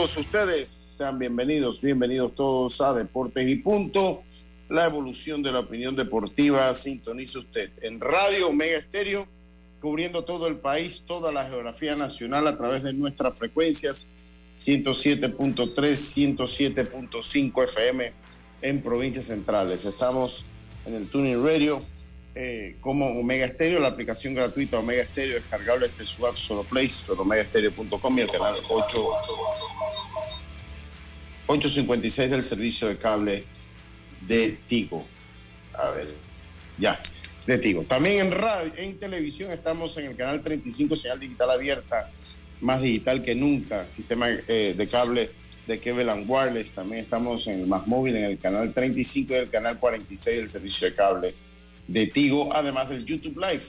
Todos ustedes. Sean bienvenidos, bienvenidos todos a Deportes y Punto. La evolución de la opinión deportiva sintoniza usted en Radio Omega Estéreo, cubriendo todo el país, toda la geografía nacional a través de nuestras frecuencias 107.3, 107.5 FM en provincias centrales. Estamos en el Tuning Radio eh, como Omega Stereo, la aplicación gratuita Omega Stereo, descargable este su app Solo Play, omegastereo.com y el canal 8, 856 del servicio de cable de Tigo. A ver, ya, de Tigo. También en radio, en televisión estamos en el canal 35, señal digital abierta, más digital que nunca, sistema eh, de cable de Keveland Wireless. También estamos en el más móvil, en el canal 35 y el canal 46 del servicio de cable de Tigo, además del YouTube Live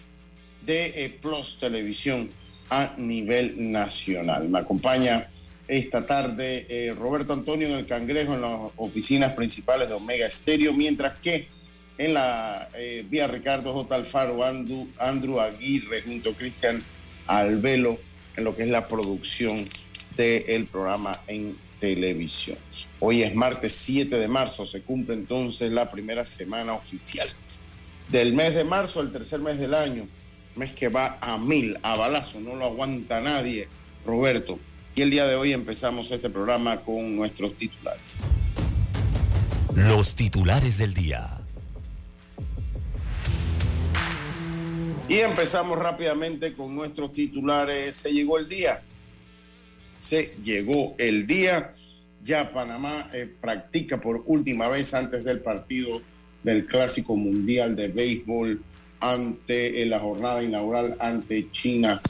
de eh, Plus Televisión a nivel nacional. Me acompaña esta tarde eh, Roberto Antonio en el Cangrejo en las oficinas principales de Omega Estéreo, mientras que en la eh, vía Ricardo J. Alfaro, Andrew, Andrew Aguirre junto a Cristian Albelo en lo que es la producción del programa en televisión. Hoy es martes 7 de marzo, se cumple entonces la primera semana oficial del mes de marzo al tercer mes del año, mes que va a mil, a balazo, no lo aguanta nadie, Roberto. Y el día de hoy empezamos este programa con nuestros titulares. Los titulares del día. Y empezamos rápidamente con nuestros titulares. Se llegó el día. Se llegó el día. Ya Panamá eh, practica por última vez antes del partido del Clásico Mundial de Béisbol ante la jornada inaugural ante China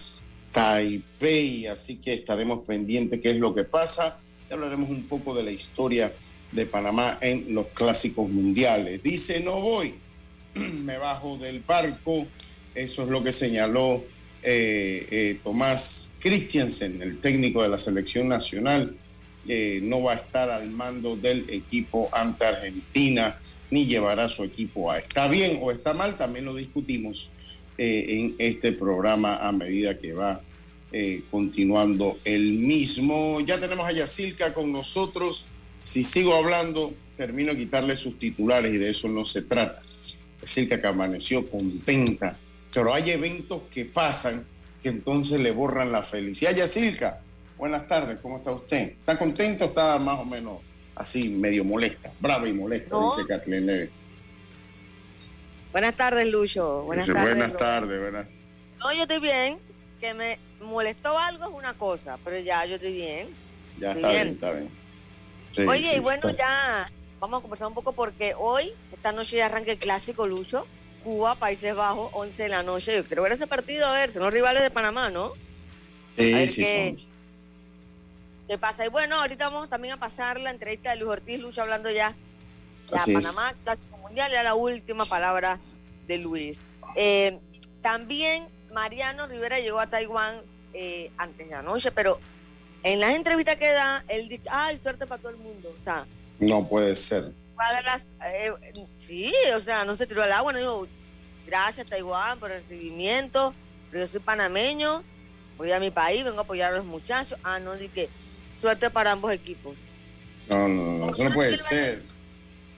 Taipei. Así que estaremos pendientes qué es lo que pasa. Y hablaremos un poco de la historia de Panamá en los clásicos mundiales. Dice, no voy, me bajo del barco. Eso es lo que señaló eh, eh, Tomás Christiansen, el técnico de la selección nacional. No va a estar al mando del equipo ante Argentina ni llevará a su equipo a. ¿Está bien o está mal? También lo discutimos eh, en este programa a medida que va eh, continuando el mismo. Ya tenemos a Yacilca con nosotros. Si sigo hablando, termino de quitarle sus titulares y de eso no se trata. Yacilca que amaneció contenta, pero hay eventos que pasan que entonces le borran la felicidad. Yacilca, buenas tardes, ¿cómo está usted? ¿Está contento o está más o menos así medio molesta, brava y molesta, dice Kathleen. Buenas tardes, Lucho. Buenas tardes. Buenas tardes, ¿verdad? No, yo estoy bien. Que me molestó algo es una cosa, pero ya yo estoy bien. Ya está bien, está bien. Oye, y bueno, ya vamos a conversar un poco porque hoy, esta noche ya arranca el clásico, Lucho. Cuba, Países Bajos, 11 de la noche. Yo quiero ver ese partido, a ver, son los rivales de Panamá, ¿no? Sí, sí, son qué pasa. Y bueno, ahorita vamos también a pasar la entrevista de Luis Ortiz Lucho hablando ya de Panamá, Clásico Mundial, ya la última palabra de Luis. Eh, también Mariano Rivera llegó a Taiwán eh, antes de la noche, pero en las entrevistas que da, él dice, ay, suerte para todo el mundo. O no puede ser. Eh, sí, o sea, no se tiró al agua, no gracias Taiwán por el recibimiento, pero yo soy panameño, voy a mi país, vengo a apoyar a los muchachos. Ah, no, dije, suerte para ambos equipos. No, no, no, eso no puede ser.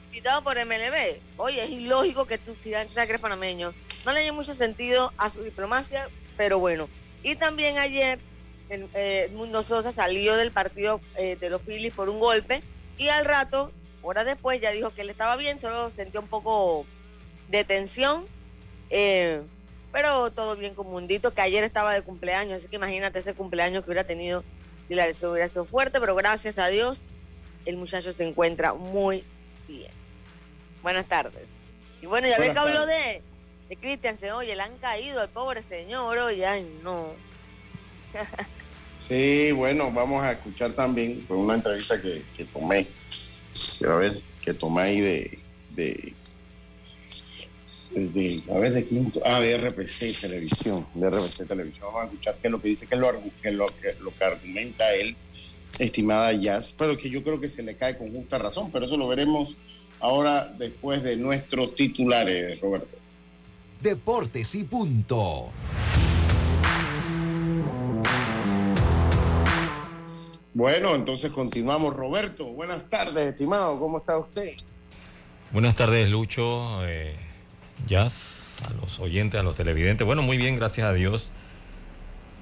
Invitado por MLB. Oye, es ilógico que tú sigas que eres panameño. No le haya mucho sentido a su diplomacia, pero bueno. Y también ayer eh, Mundo Sosa salió del partido eh, de los Phillies por un golpe y al rato, horas después, ya dijo que él estaba bien, solo sentía un poco de tensión. Eh, pero todo bien con Mundito, que ayer estaba de cumpleaños, así que imagínate ese cumpleaños que hubiera tenido la lesión hubiera sido fuerte, pero gracias a Dios el muchacho se encuentra muy bien. Buenas tardes. Y bueno, ya ve que habló de, de Cristian, oye, le han caído al pobre señor, oye, ay, no. sí, bueno, vamos a escuchar también con una entrevista que, que tomé, a ver, que tomé ahí de, de, de, a ver, de quinto, ah, de RPC Televisión, de RPC Televisión, vamos a escuchar qué es lo que dice, qué es lo, que lo, que, lo que argumenta él, estimada Jazz, pero que yo creo que se le cae con justa razón, pero eso lo veremos ahora después de nuestros titulares, Roberto. Deportes y punto. Bueno, entonces continuamos. Roberto, buenas tardes, estimado. ¿Cómo está usted? Buenas tardes, Lucho, eh, Jazz, a los oyentes, a los televidentes. Bueno, muy bien, gracias a Dios.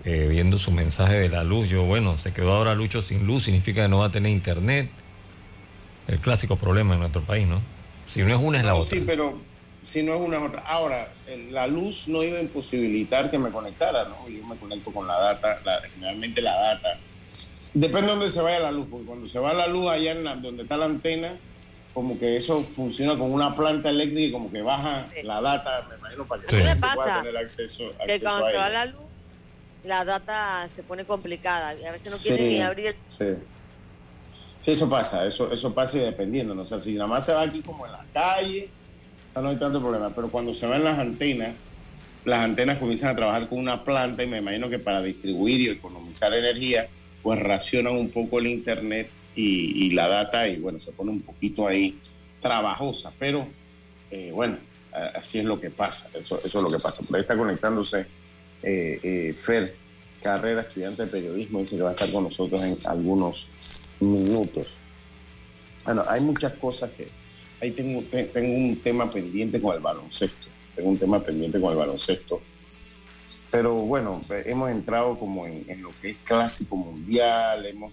Eh, viendo su mensaje de la luz, yo, bueno, se quedó ahora Lucho sin luz, significa que no va a tener internet. El clásico problema en nuestro país, ¿no? Si no es una, es la otra. Sí, pero si no es una otra. Ahora, la luz no iba a imposibilitar que me conectara, ¿no? Yo me conecto con la data, generalmente la data Depende de dónde se vaya la luz, porque cuando se va la luz allá en la, donde está la antena, como que eso funciona con una planta eléctrica y como que baja la data, me imagino, para que sí. pueda tener acceso, acceso que cuando se va la luz, la data se pone complicada y a veces no quiere ni abrir. Sí. sí, eso pasa, eso, eso pasa y dependiendo, ¿no? o sea, si nada más se va aquí como en la calle, no hay tanto problema, pero cuando se van las antenas, las antenas comienzan a trabajar con una planta y me imagino que para distribuir y economizar energía, pues racionan un poco el Internet y, la data y bueno, se pone un poquito ahí trabajosa, pero eh, bueno, así es lo que pasa, eso, eso es lo que pasa. Por ahí está conectándose eh, eh, Fer Carrera, estudiante de periodismo, dice que va a estar con nosotros en algunos minutos. Bueno, hay muchas cosas que... Ahí tengo, tengo un tema pendiente con el baloncesto. Tengo un tema pendiente con el baloncesto pero bueno, hemos entrado como en, lo que es clásico mundial, hemos,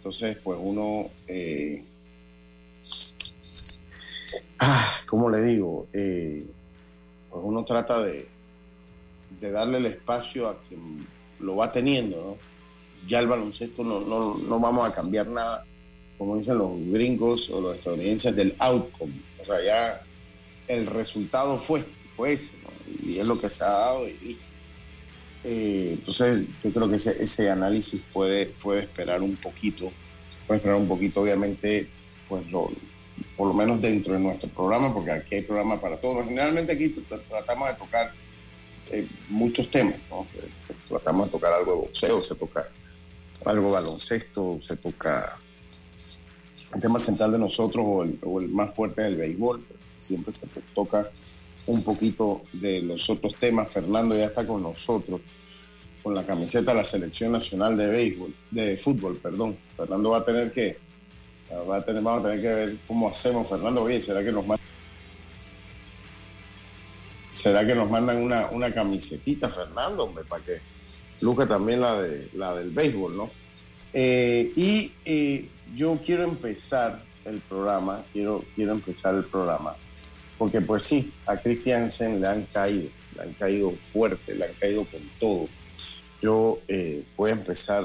entonces pues uno, eh, ah, ¿cómo le digo? Eh, pues uno trata de, darle el espacio a quien lo va teniendo, ¿no? Ya el baloncesto no, no, no vamos a cambiar nada, como dicen los gringos o los estadounidenses, del outcome. O sea, ya el resultado fue, fue ese, ¿no? Y es lo que se ha dado y eh, entonces, yo creo que ese, análisis puede, puede esperar un poquito, puede esperar un poquito, obviamente, pues lo, por lo menos dentro de nuestro programa, porque aquí hay programa para todos. Generalmente aquí tratamos de tocar eh, muchos temas, ¿no? Eh, tratamos de tocar algo de boxeo, se toca algo de baloncesto, se toca el tema central de nosotros o el, o el más fuerte del béisbol, siempre se toca un poquito de los otros temas. Fernando ya está con nosotros con la camiseta de la selección nacional de béisbol, de fútbol, perdón. Fernando va a tener que, va a tener, vamos a tener que ver cómo hacemos. Fernando, oye, ¿será que nos mandan, será que nos mandan una, una camisetita, Fernando, hombre, para que luque también la de la del béisbol, ¿no? Eh, y eh, yo quiero empezar el programa, quiero, quiero empezar el programa porque pues sí, a Christiansen le han caído, le han caído fuerte, le han caído con todo. Yo eh, voy a empezar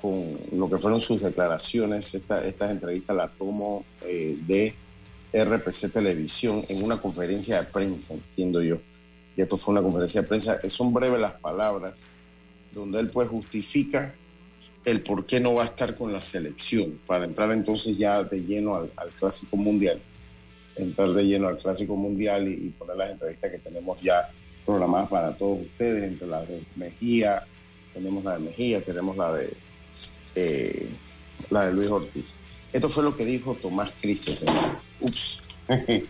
con lo que fueron sus declaraciones. Esta, estas entrevistas las tomo eh, de RPC Televisión en una conferencia de prensa, entiendo yo. Y esto fue una conferencia de prensa. Son breves las palabras, donde él pues justifica el por qué no va a estar con la selección, para entrar entonces ya de lleno al Clásico Mundial entrar de lleno al Clásico Mundial y, poner las entrevistas que tenemos ya programadas para todos ustedes, entre la de Mejía, tenemos la de Mejía, tenemos la de eh, la de Luis Ortiz. Esto fue lo que dijo Tomás Crisis. Ups.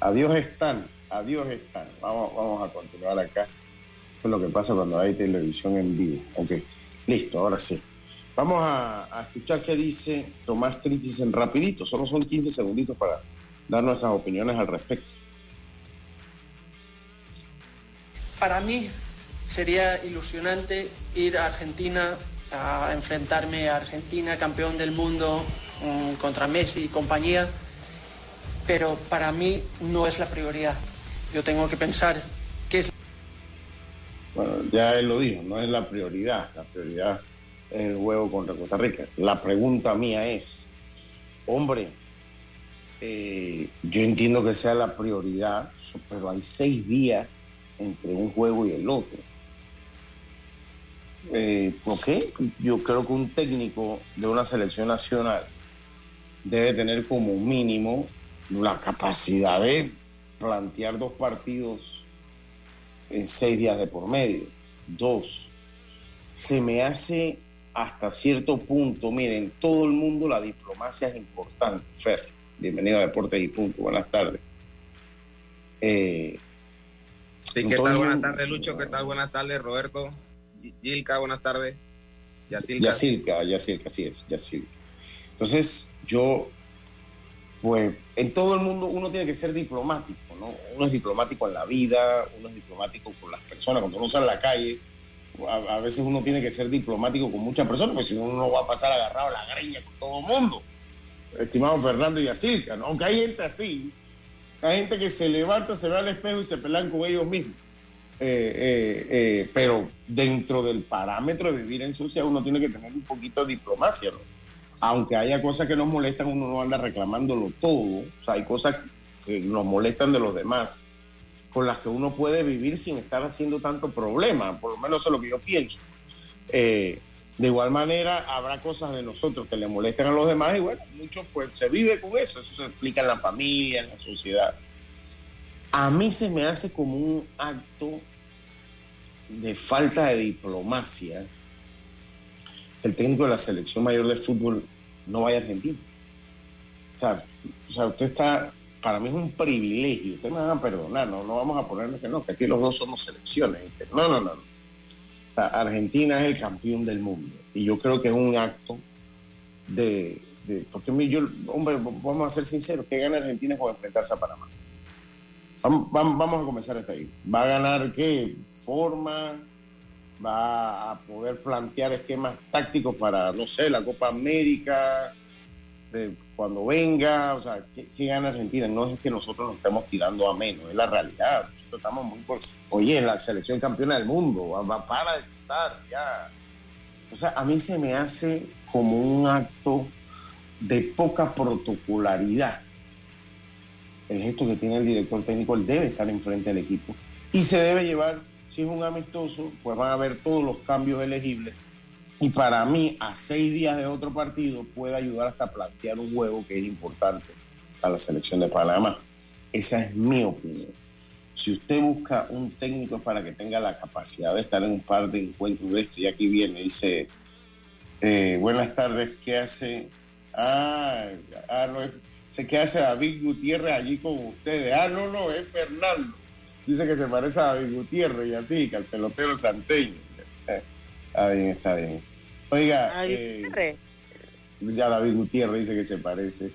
adiós están, adiós están. Vamos, vamos a continuar acá. Esto es lo que pasa cuando hay televisión en vivo. Ok, listo, ahora sí. Vamos a, escuchar qué dice Tomás Crisis en rapidito, solo son 15 segunditos para dar nuestras opiniones al respecto. Para mí sería ilusionante ir a Argentina a enfrentarme a Argentina, campeón del mundo, mm, contra Messi y compañía, pero para mí no es la prioridad. Yo tengo que pensar qué es... Bueno, ya él lo dijo, no es la prioridad, la prioridad es el juego contra Costa Rica. La pregunta mía es, Hombre, eh, yo entiendo que sea la prioridad, pero hay seis días entre un juego y el otro. Eh, ¿Por qué? Yo creo que un técnico de una selección nacional debe tener como mínimo la capacidad de plantear dos partidos en seis días de por medio. Dos, se me hace hasta cierto punto, miren, todo el mundo la diplomacia es importante, Fer. Bienvenido a Deportes y Punto, buenas tardes. Eh, sí, ¿qué tal? Buenas tardes, Lucho, ¿qué tal? Buenas tardes, Roberto. Gilka, buenas tardes. Yacilca. Yacilca, Yacilca, así es, Yacilca. Entonces, yo, pues, en todo el mundo uno tiene que ser diplomático, ¿no? Uno es diplomático en la vida, uno es diplomático con las personas, cuando uno sale a la calle, a, veces uno tiene que ser diplomático con muchas personas, porque si no, uno va a pasar agarrado a la greña con todo el mundo. Estimado Fernando y Asilca, ¿no? Aunque hay gente así, hay gente que se levanta, se ve al espejo y se pelan con ellos mismos. Eh, eh, eh, pero dentro del parámetro de vivir en sociedad uno tiene que tener un poquito de diplomacia. Aunque haya cosas que nos molestan, uno no anda reclamándolo todo. O sea, hay cosas que nos molestan de los demás con las que uno puede vivir sin estar haciendo tanto problema, por lo menos eso es lo que yo pienso. De igual manera, habrá cosas de nosotros que le molesten a los demás y bueno, muchos pues se vive con eso, eso se explica en la familia, en la sociedad. A mí se me hace como un acto de falta de diplomacia el técnico de la selección mayor de fútbol no vaya a Argentina. o sea usted está para mí es un privilegio. Ustedes me van a perdonar, no, no vamos a ponerle que no, que aquí los dos somos selecciones. No, no, no. Argentina es el campeón del mundo. Y yo creo que es un acto de. porque yo, hombre, vamos a ser sinceros, ¿qué gana Argentina con enfrentarse a Panamá? Vamos, vamos, a comenzar hasta ahí. ¿Va a ganar qué? ¿Forma? ¿Va a poder plantear esquemas tácticos para, no sé, la Copa América? Cuando venga, o sea, ¿qué, gana Argentina? No es que nosotros nos estemos tirando a menos, es la realidad. Nosotros estamos muy por... Oye, la selección campeona del mundo, va, para de estar ya. O sea, a mí se me hace como un acto de poca protocolaridad. El gesto que tiene el director técnico, él debe estar enfrente del equipo y se debe llevar, si es un amistoso, pues van a ver todos los cambios elegibles y para mí, a seis días de otro partido, puede ayudar hasta a plantear un juego que es importante para la selección de Panamá. Esa es mi opinión. Si usted busca un técnico para que tenga la capacidad de estar en un par de encuentros de esto, y aquí viene, dice, eh, buenas tardes, ¿qué hace? Ah, ah, no es, ¿qué hace David Gutiérrez allí con ustedes? Ah, no, no, es Fernando. Dice que se parece a David Gutiérrez y así, que al pelotero santeño. Está bien, está bien. Oiga, eh, ya David Gutiérrez dice que se parece.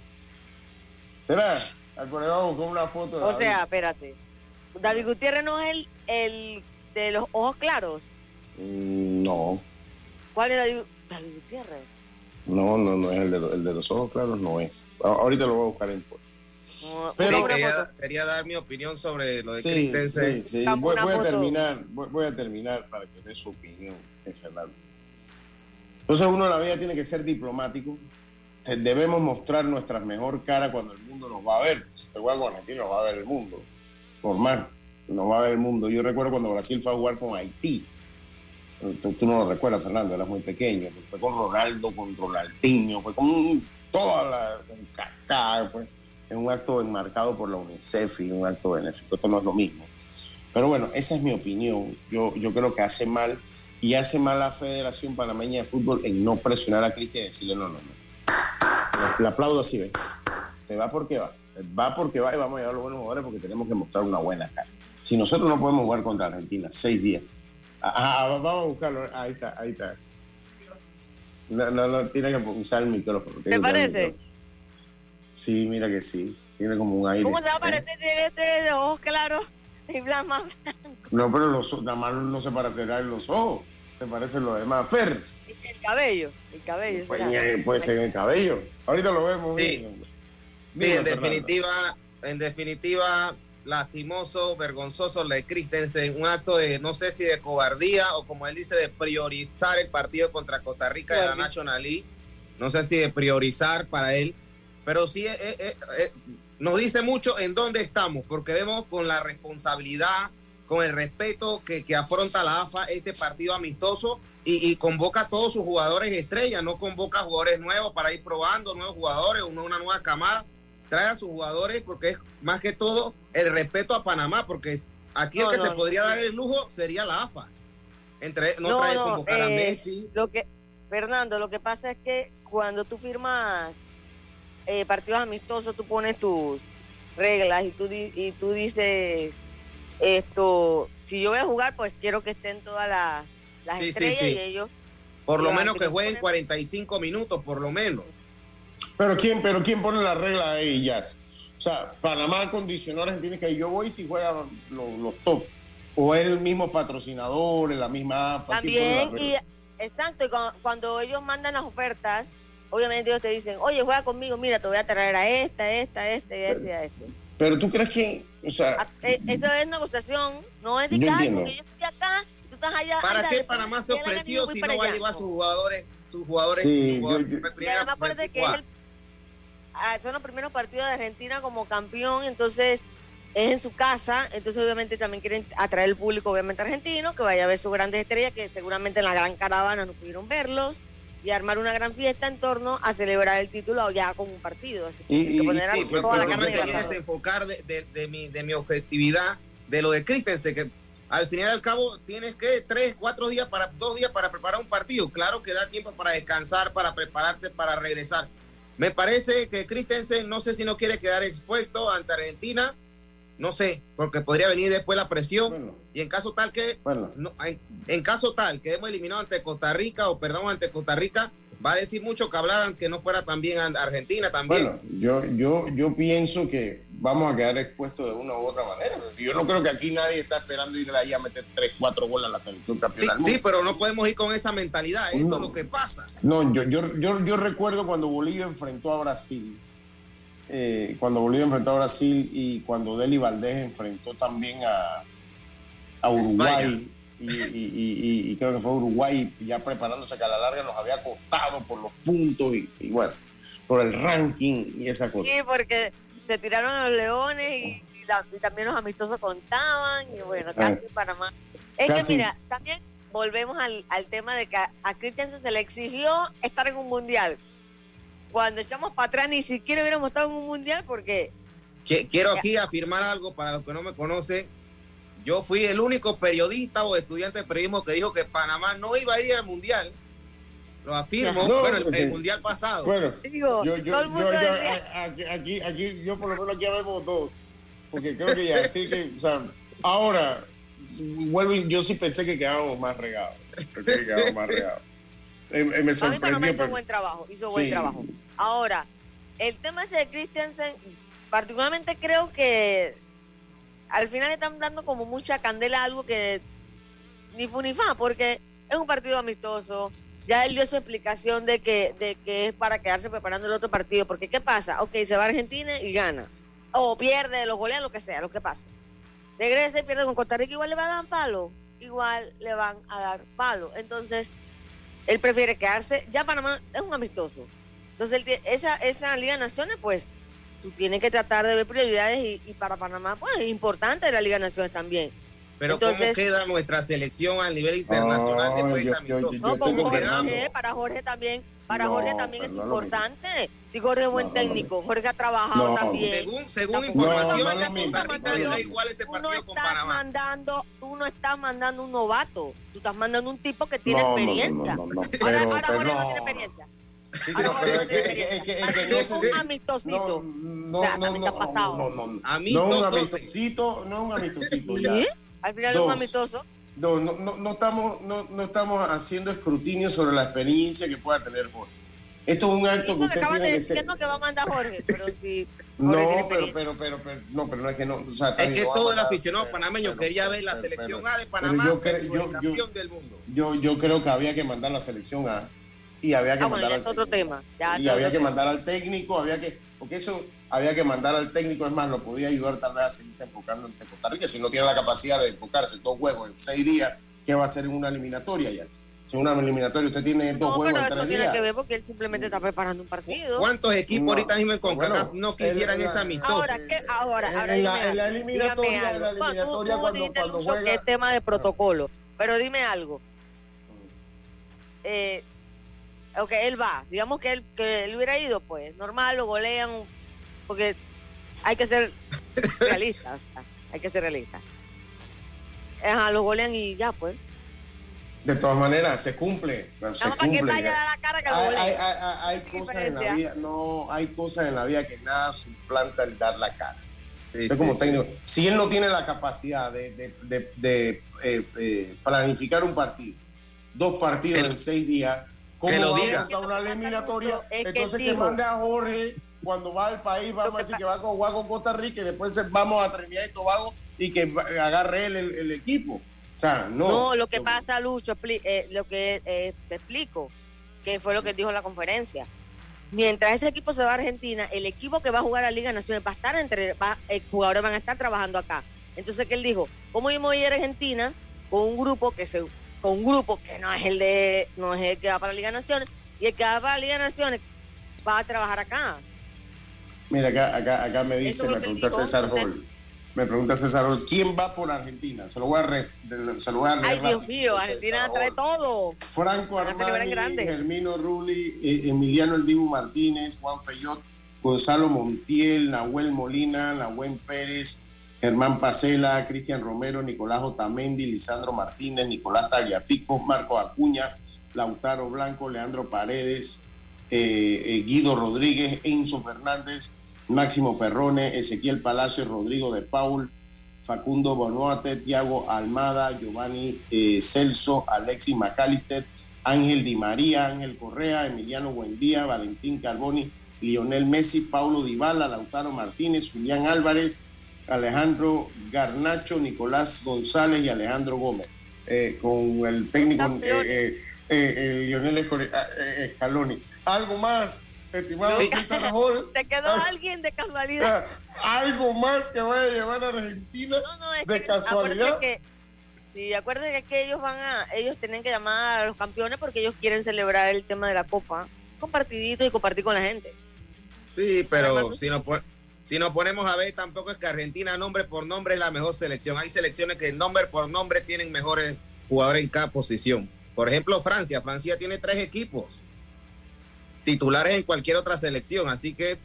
¿Será? Vamos con una foto. De o sea, espérate. David Gutiérrez no es el, el de los ojos claros. Mm, no. ¿Cuál es David, Gutiérrez? No, no, no es el de, el de, los ojos claros, no es. Ahorita lo voy a buscar en foto. Pero quería, dar mi opinión sobre lo de sí, Sí, sí. Voy, a terminar, voy, a terminar para que dé su opinión, Fernando. Entonces uno en la vida tiene que ser diplomático. Debemos mostrar nuestra mejor cara cuando el mundo nos va a ver. Si te juega con Haití, nos va a ver el mundo. Normal, nos va a ver el mundo. Yo recuerdo cuando Brasil fue a jugar con Haití. Tú, no lo recuerdas, Fernando, eras muy pequeño. Fue con Ronaldo, con Ronaldinho, fue con toda la. con Kaká, fue es un acto enmarcado por la UNICEF y un acto benéfico. Esto no es lo mismo. Pero bueno, esa es mi opinión. Yo, yo creo que hace mal y hace mal la Federación Panameña de Fútbol en no presionar a Cristian y decirle no, no, no. Le, aplaudo así, ¿ves? Te va porque va. Va porque va y vamos a llevar los buenos jugadores porque tenemos que mostrar una buena cara. Si nosotros no podemos jugar contra Argentina seis días, ah, ah, ah, vamos a buscarlo. Ahí está, ahí está. No, no, no, tiene que usar el micrófono. ¿Te parece? Sí, mira que sí. Tiene como un aire. ¿Cómo se va a parecer este de ojos claros y más blanco? No, pero los, nada más no se parecerá en los ojos. Se parecen los demás. Fer. El cabello. El cabello. Pues, puede ser el cabello. Ahorita lo vemos. Sí, en definitiva, en definitiva, lastimoso, vergonzoso lo de Christensen, un acto de, no sé si de cobardía o como él dice, de priorizar el partido contra Costa Rica de la National League. No sé si de priorizar para él pero sí nos dice mucho en dónde estamos, porque vemos con la responsabilidad, con el respeto que, que afronta la AFA este partido amistoso y, convoca a todos sus jugadores estrellas, no convoca a jugadores nuevos para ir probando nuevos jugadores, una, una nueva camada, trae a sus jugadores porque es más que todo el respeto a Panamá, porque aquí el que se podría dar el lujo sería la AFA. Entre, no, trae convocar a eh, Messi. Lo que, Fernando, lo que pasa es que cuando tú firmas eh, partidos amistosos, tú pones tus reglas y tú, y tú dices esto, si yo voy a jugar, pues quiero que estén todas las las estrellas y ellos. Por lo menos que jueguen 45 minutos, por lo menos. Pero ¿quién, pero quién pone la regla de ellas? O sea, Panamá condicionó a Argentina que yo voy si juegan los, top. O es el mismo patrocinador, en la misma AFA. También, y exacto, y cuando, ellos mandan las ofertas, obviamente ellos te dicen, oye, juega conmigo, mira, te voy a traer a esta, esta, este, este, a este. Pero tú crees que, o sea... Ah, eh, eso es negociación, no es de que, porque yo estoy acá ¿Para qué Panamá se ofreció si no va a llevar sus jugadores? Sus jugadores. Sí, yo, además acuérdate que es el, ah, son los primeros partidos de Argentina como campeón, entonces es en su casa, entonces obviamente también quieren atraer el público, obviamente argentino, que vaya a ver sus grandes estrellas, que seguramente en la gran caravana no pudieron verlos, y armar una gran fiesta en torno a celebrar el título ya con un partido. Así que y, poner a toda la desenfocar de, de, de, mi, de mi objetividad, de lo de Christensen, que al final y al cabo tienes que tres, cuatro días para, dos días para preparar un partido. Claro que da tiempo para descansar, para prepararte, para regresar. Me parece que Christensen no sé si no quiere quedar expuesto ante Argentina, no sé, porque podría venir después la presión. Y en caso tal que, en, caso tal que hemos eliminado ante Costa Rica o perdón ante Costa Rica, va a decir mucho que hablaran que no fuera también Argentina también. Bueno, yo, yo, yo pienso que vamos a quedar expuestos de una u otra manera. Yo no creo que aquí nadie está esperando ir allá a meter 3, 4 goles a la selección campeona. Sí, pero no podemos ir con esa mentalidad, eso es lo que pasa. No, yo, yo, yo, yo recuerdo cuando Bolivia enfrentó a Brasil, eh, cuando Bolivia enfrentó a Brasil y cuando Deli Valdés enfrentó también a, a Uruguay. Y, creo que fue Uruguay ya preparándose que a la larga nos había costado por los puntos y, y bueno, por el ranking y esa cosa. Sí, porque se tiraron a los leones y, también los amistosos contaban y bueno, casi ah. Panamá. Es que mira, también volvemos al, tema de que a, Christensen se le exigió estar en un mundial. Cuando echamos para atrás ni siquiera hubiéramos estado en un mundial porque... Quiero aquí afirmar algo para los que no me conocen. Yo fui el único periodista o estudiante de periodismo que dijo que Panamá no iba a ir al mundial lo afirmo, bueno, el, mundial pasado. Bueno, yo, yo, yo, aquí, aquí, yo por lo menos aquí vemos dos, porque creo que ya, sí que, o sea, ahora, vuelvo, yo sí pensé que quedábamos más regados, pensé que quedábamos más regados. Eh, eh, me sorprendió. A mí hizo buen trabajo, hizo buen trabajo. Ahora, el tema ese de Christensen, particularmente creo que al final están dando como mucha candela algo que ni fu ni fa, porque es un partido amistoso, ya él dio su explicación de que, de que es para quedarse preparando el otro partido. Porque ¿qué pasa? Ok, se va a Argentina y gana. O pierde, los golean, lo que sea, lo que pasa. Regresa y pierde con Costa Rica, igual le van a dar palo. Igual le van a dar palo. Entonces, él prefiere quedarse. Ya Panamá es un amistoso. Entonces, esa, esa Liga de Naciones, pues, tú tienes que tratar de ver prioridades y, y para Panamá, pues, es importante la Liga de Naciones también. Pero ¿cómo queda nuestra selección a nivel internacional después de para Jorge también, para Jorge también es importante. Si Jorge es buen técnico, Jorge ha trabajado también. Según, según información, tú no estás mandando, tú no estás mandando un novato, tú estás mandando un tipo que tiene experiencia. ahora, ahora Jorge no tiene experiencia. Sí, pero, pero es que, es un amistosito. No, no, no, no, no, no, un amistosito, no un amistosito. Al final es un amistoso. No, no, no, estamos, no, no estamos haciendo escrutinio sobre la experiencia que pueda tener Jorge. Esto es un acto que usted tiene que ser. que va a mandar Jorge, pero si no, pero, pero, pero, pero, no, pero no es que no. O sea, es que todo el aficionado panameño quería ver la selección A de Panamá, yo, creo, yo, yo, del mundo. Yo, yo creo que había que mandar la selección A y había que ah, mandar al otro tema. y había que mandar al técnico, había que, porque eso había que mandar al técnico, es más, lo podía ayudar tal vez a seguirse enfocando en Costa Rica, si no tiene la capacidad de enfocarse en dos juegos en seis días, ¿qué va a hacer en una eliminatoria ya? Si una eliminatoria usted tiene dos No, juegos pero en eso tres tiene días. que ver porque él simplemente está preparando un partido. ¿Cuántos equipos No, ahorita mismo en CONCACAF bueno, no quisieran en la- esa amistosa? Ahora, ¿qué? Ahora, En ahora la- dime en la algo, eliminatoria, en la algo. Bueno, tú- eliminatoria, tú cuando- cuando juega- que es tema de protocolo, pero dime algo. Eh, ok, él va, digamos que él, que él hubiera ido, pues, normal, lo golean, porque hay que ser realistas, o sea, hay que ser realistas. Ajá, lo golean y ya, pues. De todas maneras, se cumple. Se para que cumple. vaya a dar la cara que lo Hay, hay, hay- hay- hay ¿Qué cosas en la vida, no, hay cosas en la vida que nada suplanta el dar la cara. Sí, como sí. técnico, si él no tiene la capacidad de, de- de- de, eh, eh, planificar un partido, dos partidos Que- en seis días, ¿cómo que lo va a diga. montar una eliminatoria? Es que Entonces que mande a Jorge cuando va al país, vamos a decir que va con, jugar con Costa Rica y después vamos a Trinidad y Tobago y que va- agarre él el, el equipo. O sea, no. No, lo que pasa, Lucho, eh, lo que eh, te explico, que fue lo que dijo en la conferencia. Mientras ese equipo se va a Argentina, el equipo que va a jugar a Liga Nacional va a estar entre, va, eh, jugadores van a estar trabajando acá. Entonces, que él dijo, ¿cómo yo me voy a ir a Argentina con un grupo que se, con un grupo que no es el de, no es el que va para Liga Naciones, y el que va para Liga Naciones va a trabajar acá? Mira, acá, acá, acá me dice, me pregunta César Hall. Me pregunta César Hall, ¿quién va por Argentina? Se lo voy a, ref- de- se lo voy a leer Ay, Dios mío, Argentina trae todo. Franco Armani. Germino Rulli, eh, Emiliano El Dibu Martínez, Juan Feyot, Gonzalo Montiel, Nahuel Molina, Nahuel Pérez, Germán Pacela, Cristian Romero, Nicolás Otamendi, Lisandro Martínez, Nicolás Tagliafico, Marco Acuña, Lautaro Blanco, Leandro Paredes, eh, eh, Guido Rodríguez, Enzo Fernández, Máximo Perrone, Ezequiel Palacio, Rodrigo de Paul, Facundo Bonoate, Tiago Almada, Giovanni eh, Celso, Alexis McAllister, Ángel Di María, Ángel Correa, Emiliano Buendía, Valentín Carboni, Lionel Messi, Paulo Dybala, Lautaro Martínez, Julián Álvarez, Alejandro Garnacho, Nicolás González y Alejandro Gómez. Eh, con el técnico eh, eh, eh, eh, Lionel Escori- ah, eh, Scaloni. ¿Algo más, estimado Sí. César Hall? ¿Te quedó Ah. alguien de casualidad? Ah, ¿Algo más que vaya a llevar a Argentina? No, no, es de que casualidad. Que, sí, acuérdense que ellos van a, ellos tienen que llamar a los campeones porque ellos quieren celebrar el tema de la copa con partiditos y compartir con la gente. Sí, pero Además, si nos, pon- si nos ponemos a ver, tampoco es que Argentina nombre por nombre es la mejor selección. Hay selecciones que nombre por nombre tienen mejores jugadores en cada posición. Por ejemplo, Francia. Francia tiene tres equipos titulares en cualquier otra selección. Así que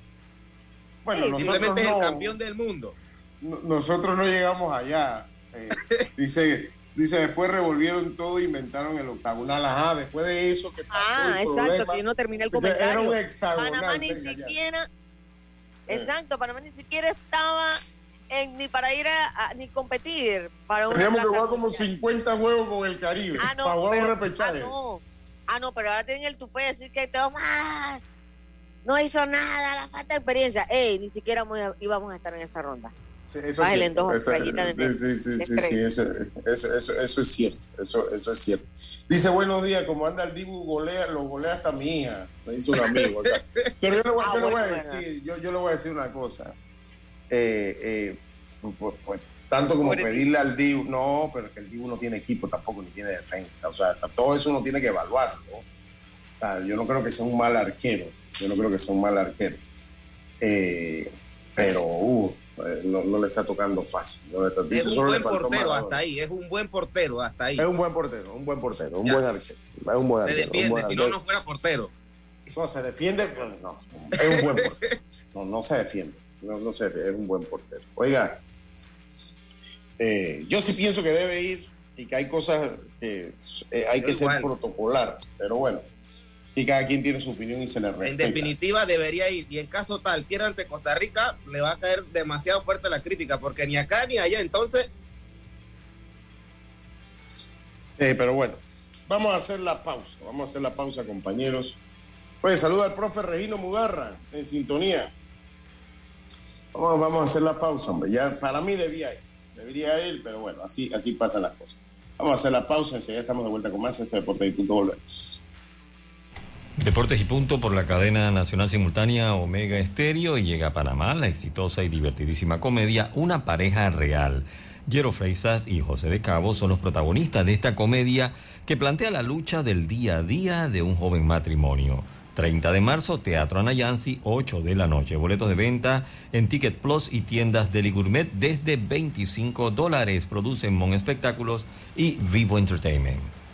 Bueno, simplemente es no, el campeón del mundo. no- nosotros no llegamos allá. Eh, dice, dice, después revolvieron todo e inventaron el octagonal. Ajá, después de eso que pasó Ah, el exacto, problema, que yo no terminé el que era comentario. un hexagonal. Panamá ni ya. Siquiera, exacto, Panamá ni siquiera estaba en, ni para ir a, a- ni competir para una Teníamos que jugar como mundial. 50 juegos con el Caribe Ah, no, para jugar un pero- repechaje. Ah, no. Ah, no, pero ahora tienen el tupé de decir que todo más. No hizo nada, la falta de experiencia. Ey, ni siquiera muy- íbamos a estar en esa ronda. Sí, eso de sí, sí, sí, sí, sí, eso, eso, eso, eso es cierto. Eso, eso es cierto. Dice, buenos días, como anda el Dibu, golea, lo golea hasta mi hija, me dice un amigo. sea. Pero yo le voy, Ah, yo voy a decir, yo, yo le voy a decir una cosa. Eh, eh, pues, pues, tanto como Pobrecito. pedirle al Dibu, no, pero es que el Dibu no tiene equipo tampoco, ni tiene defensa. O sea, todo eso uno tiene que evaluarlo. ¿no? O sea, yo no creo que sea un mal arquero. Yo no creo que sea un mal arquero. Eh, pero uh, no, no le está tocando fácil. No le está- dice, Es un solo buen portero hasta ahí. Es un buen portero hasta ahí. Es un buen portero, un buen portero, un Ya. buen arquero. Es un buen Se arquero, defiende. Si no, no fuera portero. No, se defiende, pero no, es un buen portero. No, no se defiende. No, no se es un buen portero. Oiga, eh, yo sí pienso que debe ir y que hay cosas que eh, hay Yo que ser protocolar, pero bueno, y cada quien tiene su opinión y se le En respeta. definitiva, debería ir. Y en caso tal, pierda ante Costa Rica, le va a caer demasiado fuerte la crítica, porque ni acá ni allá. Entonces, Eh, pero bueno, vamos a hacer la pausa, vamos a hacer la pausa, compañeros. Pues saluda al profe Regino Mugarra en sintonía. Vamos, vamos a hacer la pausa, hombre. Ya para mí debía ir, debería ir, pero bueno, así, así pasan las cosas. Vamos a hacer la pausa, enseguida estamos de vuelta con más. Este deporte y punto volvemos. Deportes y punto por la cadena nacional simultánea Omega Estéreo y llega a Panamá la exitosa y divertidísima comedia Una pareja real. Jero Freisas y José de Cabo son los protagonistas de esta comedia que plantea la lucha del día a día de un joven matrimonio. 30 de marzo, Teatro Anayansi, 8 de la noche. Boletos de venta en Ticket Plus y tiendas Deli Gourmet desde 25 dólares. Producen Mon Espectáculos y Vivo Entertainment.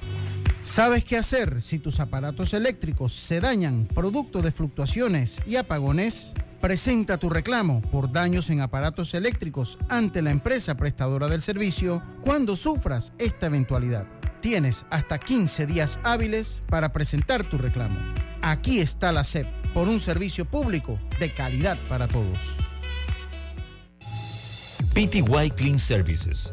¿Sabes qué hacer si tus aparatos eléctricos se dañan producto de fluctuaciones y apagones? Presenta tu reclamo por daños en aparatos eléctricos ante la empresa prestadora del servicio cuando sufras esta eventualidad. Tienes hasta 15 días hábiles para presentar tu reclamo. Aquí está la SEP por un servicio público de calidad para todos. PTY Clean Services,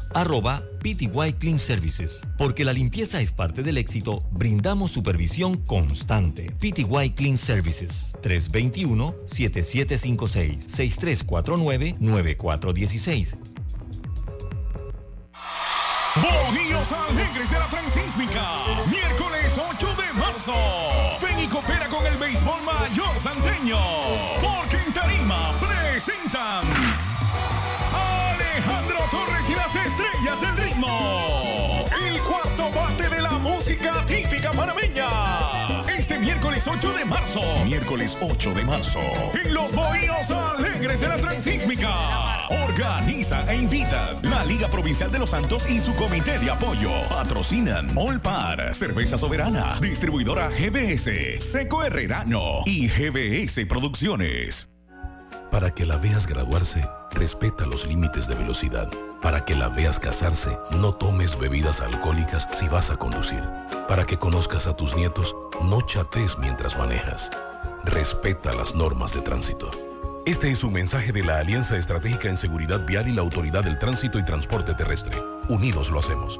arroba PTY Clean Services. Porque la limpieza es parte del éxito, brindamos supervisión constante. PTY Clean Services 321-7756-6349-9416. Bojíos Alegres de la Transísmica. Miércoles 8 de marzo. Ven y coopera con el béisbol mayor santeño. Música típica panameña. Este miércoles 8 de marzo. Miércoles 8 de marzo. En los Bohíos Alegres de la Transísmica. Organiza e invita la Liga Provincial de los Santos y su comité de apoyo. Patrocinan Olpar, Cerveza Soberana, Distribuidora GBS, Seco Herrerano y GBS Producciones. Para que la veas graduarse, respeta los límites de velocidad. Para que la veas casarse, no tomes bebidas alcohólicas si vas a conducir. Para que conozcas a tus nietos, no chates mientras manejas. Respeta las normas de tránsito. Este es un mensaje de la Alianza Estratégica en Seguridad Vial y la Autoridad del Tránsito y Transporte Terrestre. Unidos lo hacemos.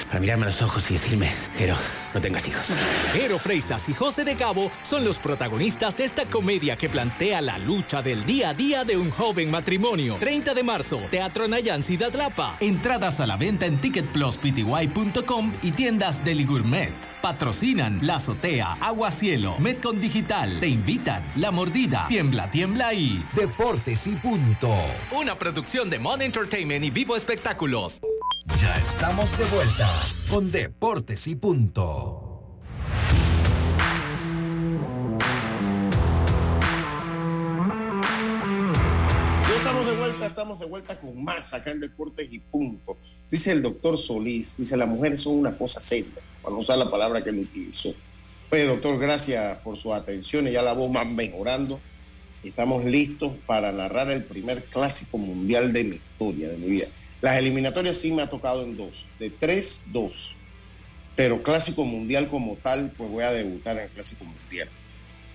para mirarme a los ojos y decirme, Jero, no tengas hijos. Jero Freisas y José de Cabo son los protagonistas de esta comedia que plantea la lucha del día a día de un joven matrimonio. 30 de marzo, Teatro Nayan Ciudad. Entradas a la venta en ticketpluspty.com y tiendas Deli Gourmet. Patrocinan La Azotea, Agua Cielo, Metcon Digital. Te invitan La Mordida, Tiembla, Tiembla y Deportes y punto. Una producción de Mon Entertainment y Vivo Espectáculos. Ya estamos de vuelta con Deportes y punto. Ya estamos de vuelta, estamos de vuelta con más acá en Deportes y Punto. Dice el doctor Solís, dice, las mujeres son una cosa seria, para usar la palabra que él utilizó. Oye, doctor, gracias por su atención, ya la voz va mejorando. Estamos listos para narrar el primer clásico mundial de mi historia, de mi vida. Las eliminatorias sí me ha tocado en dos, de tres, dos. Pero clásico mundial como tal, pues voy a debutar en el clásico mundial.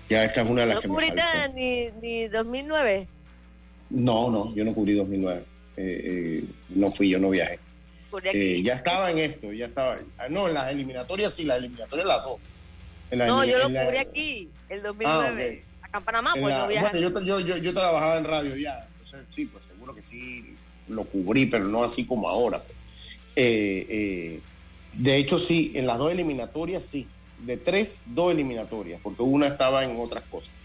Ya esta es una de las ¿No que me faltó. ni, ni 2009? No, no, yo no cubrí 2009. Eh, eh, no fui, yo no viajé. Eh, ya estaba en esto, ya estaba. ah, No, en las eliminatorias sí, las eliminatorias las dos. En la no, yo lo la- cubrí aquí, el 2009. Acá en Panamá, en pues la- viajé. bueno, yo, yo, yo, yo trabajaba en radio ya, entonces sí, pues seguro que sí lo cubrí, pero no así como ahora. pues. Eh, eh, de hecho, sí, en las dos eliminatorias sí. De tres, dos eliminatorias, porque una estaba en otras cosas.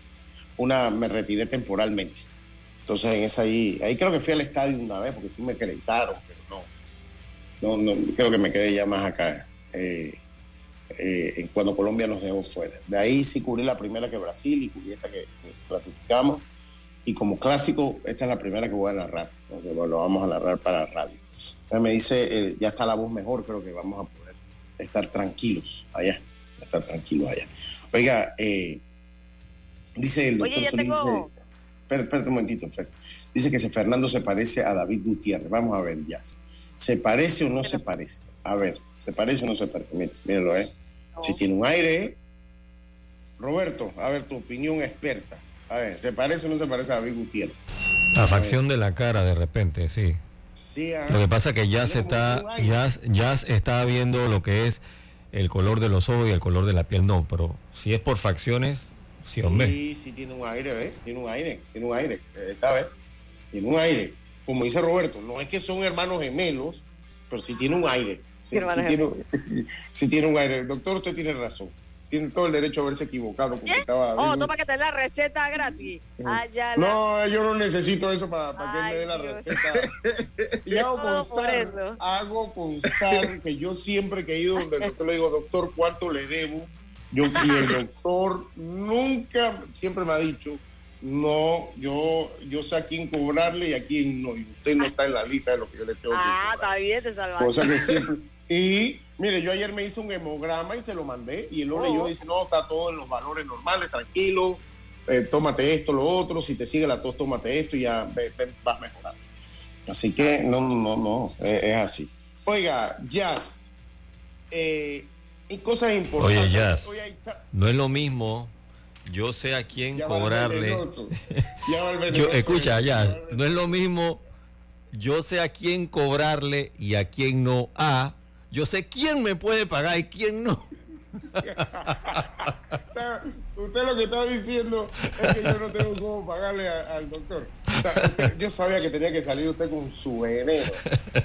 Una me retiré temporalmente. Entonces, en esa ahí, ahí creo que fui al estadio una vez, porque sí me acreditaron, pero no. No, no, creo que me quedé ya más acá. eh, eh, cuando Colombia nos dejó fuera. De ahí sí cubrí la primera que Brasil y cubrí esta que, que clasificamos. Y como clásico, esta es la primera que voy a narrar, porque bueno, lo vamos a narrar para radio. Entonces me dice, eh, ya está la voz mejor, creo que vamos a poder estar tranquilos allá, estar tranquilos allá. Oiga, eh, dice el doctor Oye, Solís, tengo- dice- espérate un momentito, Fer. Dice que si Fernando se parece a David Gutiérrez. Vamos a ver, ya. ¿Se parece o no se parece? A ver, ¿se parece o no se parece? Mire, mírenlo, ¿eh? Si tiene un aire, Roberto, a ver, tu opinión experta. A ver, ¿se parece o no se parece a David Gutiérrez? La facción de la cara de repente, sí. Sí, ah, Lo que pasa es que tiene como está. Jazz, Jazz está viendo lo que es el color de los ojos y el color de la piel, no, pero si es por facciones, sí, hombre. Sí, sí, tiene un aire, ¿ves? Tiene un aire, tiene un aire. eh, Está, ¿ves? Tiene un aire. Como dice Roberto, no es que son hermanos gemelos, pero sí tiene un aire. Sí, tiene, un- sí tiene un aire. Doctor, usted tiene razón. Tiene todo el derecho a haberse equivocado. Porque ¿Qué? estaba Oh, toma que te dé la receta gratis. Ah, la- No, yo no necesito eso para, para que él me dé la Ay, Dios. receta. Y hago constar, hago constar que yo siempre que he ido donde el doctor le digo, doctor, ¿cuánto le debo? Yo, y el doctor nunca, siempre me ha dicho, no, yo, yo sé a quién cobrarle y a quién no. Y usted no está en la lista de lo que yo le tengo que Ah, cobrar. está bien, te salvaste. Cosa que siempre. Y mire, yo ayer me hice un hemograma y se lo mandé. Y él lo Oh. leyó y dice: No, está todo en los valores normales, tranquilo. eh, tómate esto, lo otro. Si te sigue la tos, tómate esto y ya ve- ve- vas mejorando. Así que no, no, no, no, es, es así. Oiga, Jazz. eh, y cosas importantes. Oye, Jazz, Hoy hay cha- no es lo mismo, yo sé a quién ya cobrarle. Ya Yo, escucha, Ya no es lo mismo, yo sé a quién cobrarle y a quién no. A, yo sé quién me puede pagar y quién no. O sea, usted lo que está diciendo es que yo no tengo cómo pagarle a- al doctor. O sea, usted- yo sabía que tenía que salir usted con su veneno.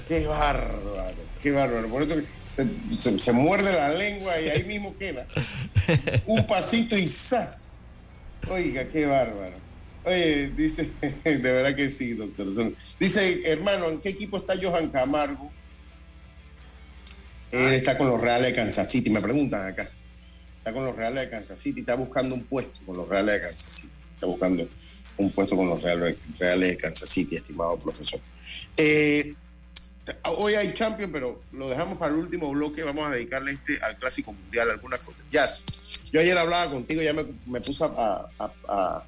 Qué bárbaro, qué bárbaro. Por eso se- se muerde la lengua y ahí mismo queda. Un pasito y ¡zas! Oiga, qué bárbaro. Oye, dice, de verdad que sí, doctor. Dice, hermano, ¿en qué equipo está Johan Camargo? Él está con los Reales de Kansas City. Me preguntan acá. Está con los Reales de Kansas City. Está buscando un puesto con los Reales de Kansas City. Está buscando un puesto con los Reales, de Kansas City, estimado profesor. Eh, hoy hay Champions, pero lo dejamos para el último bloque. Vamos a dedicarle este al Clásico Mundial, algunas cosas. Jazz, yo ayer hablaba contigo, ya me, me puse a, a- a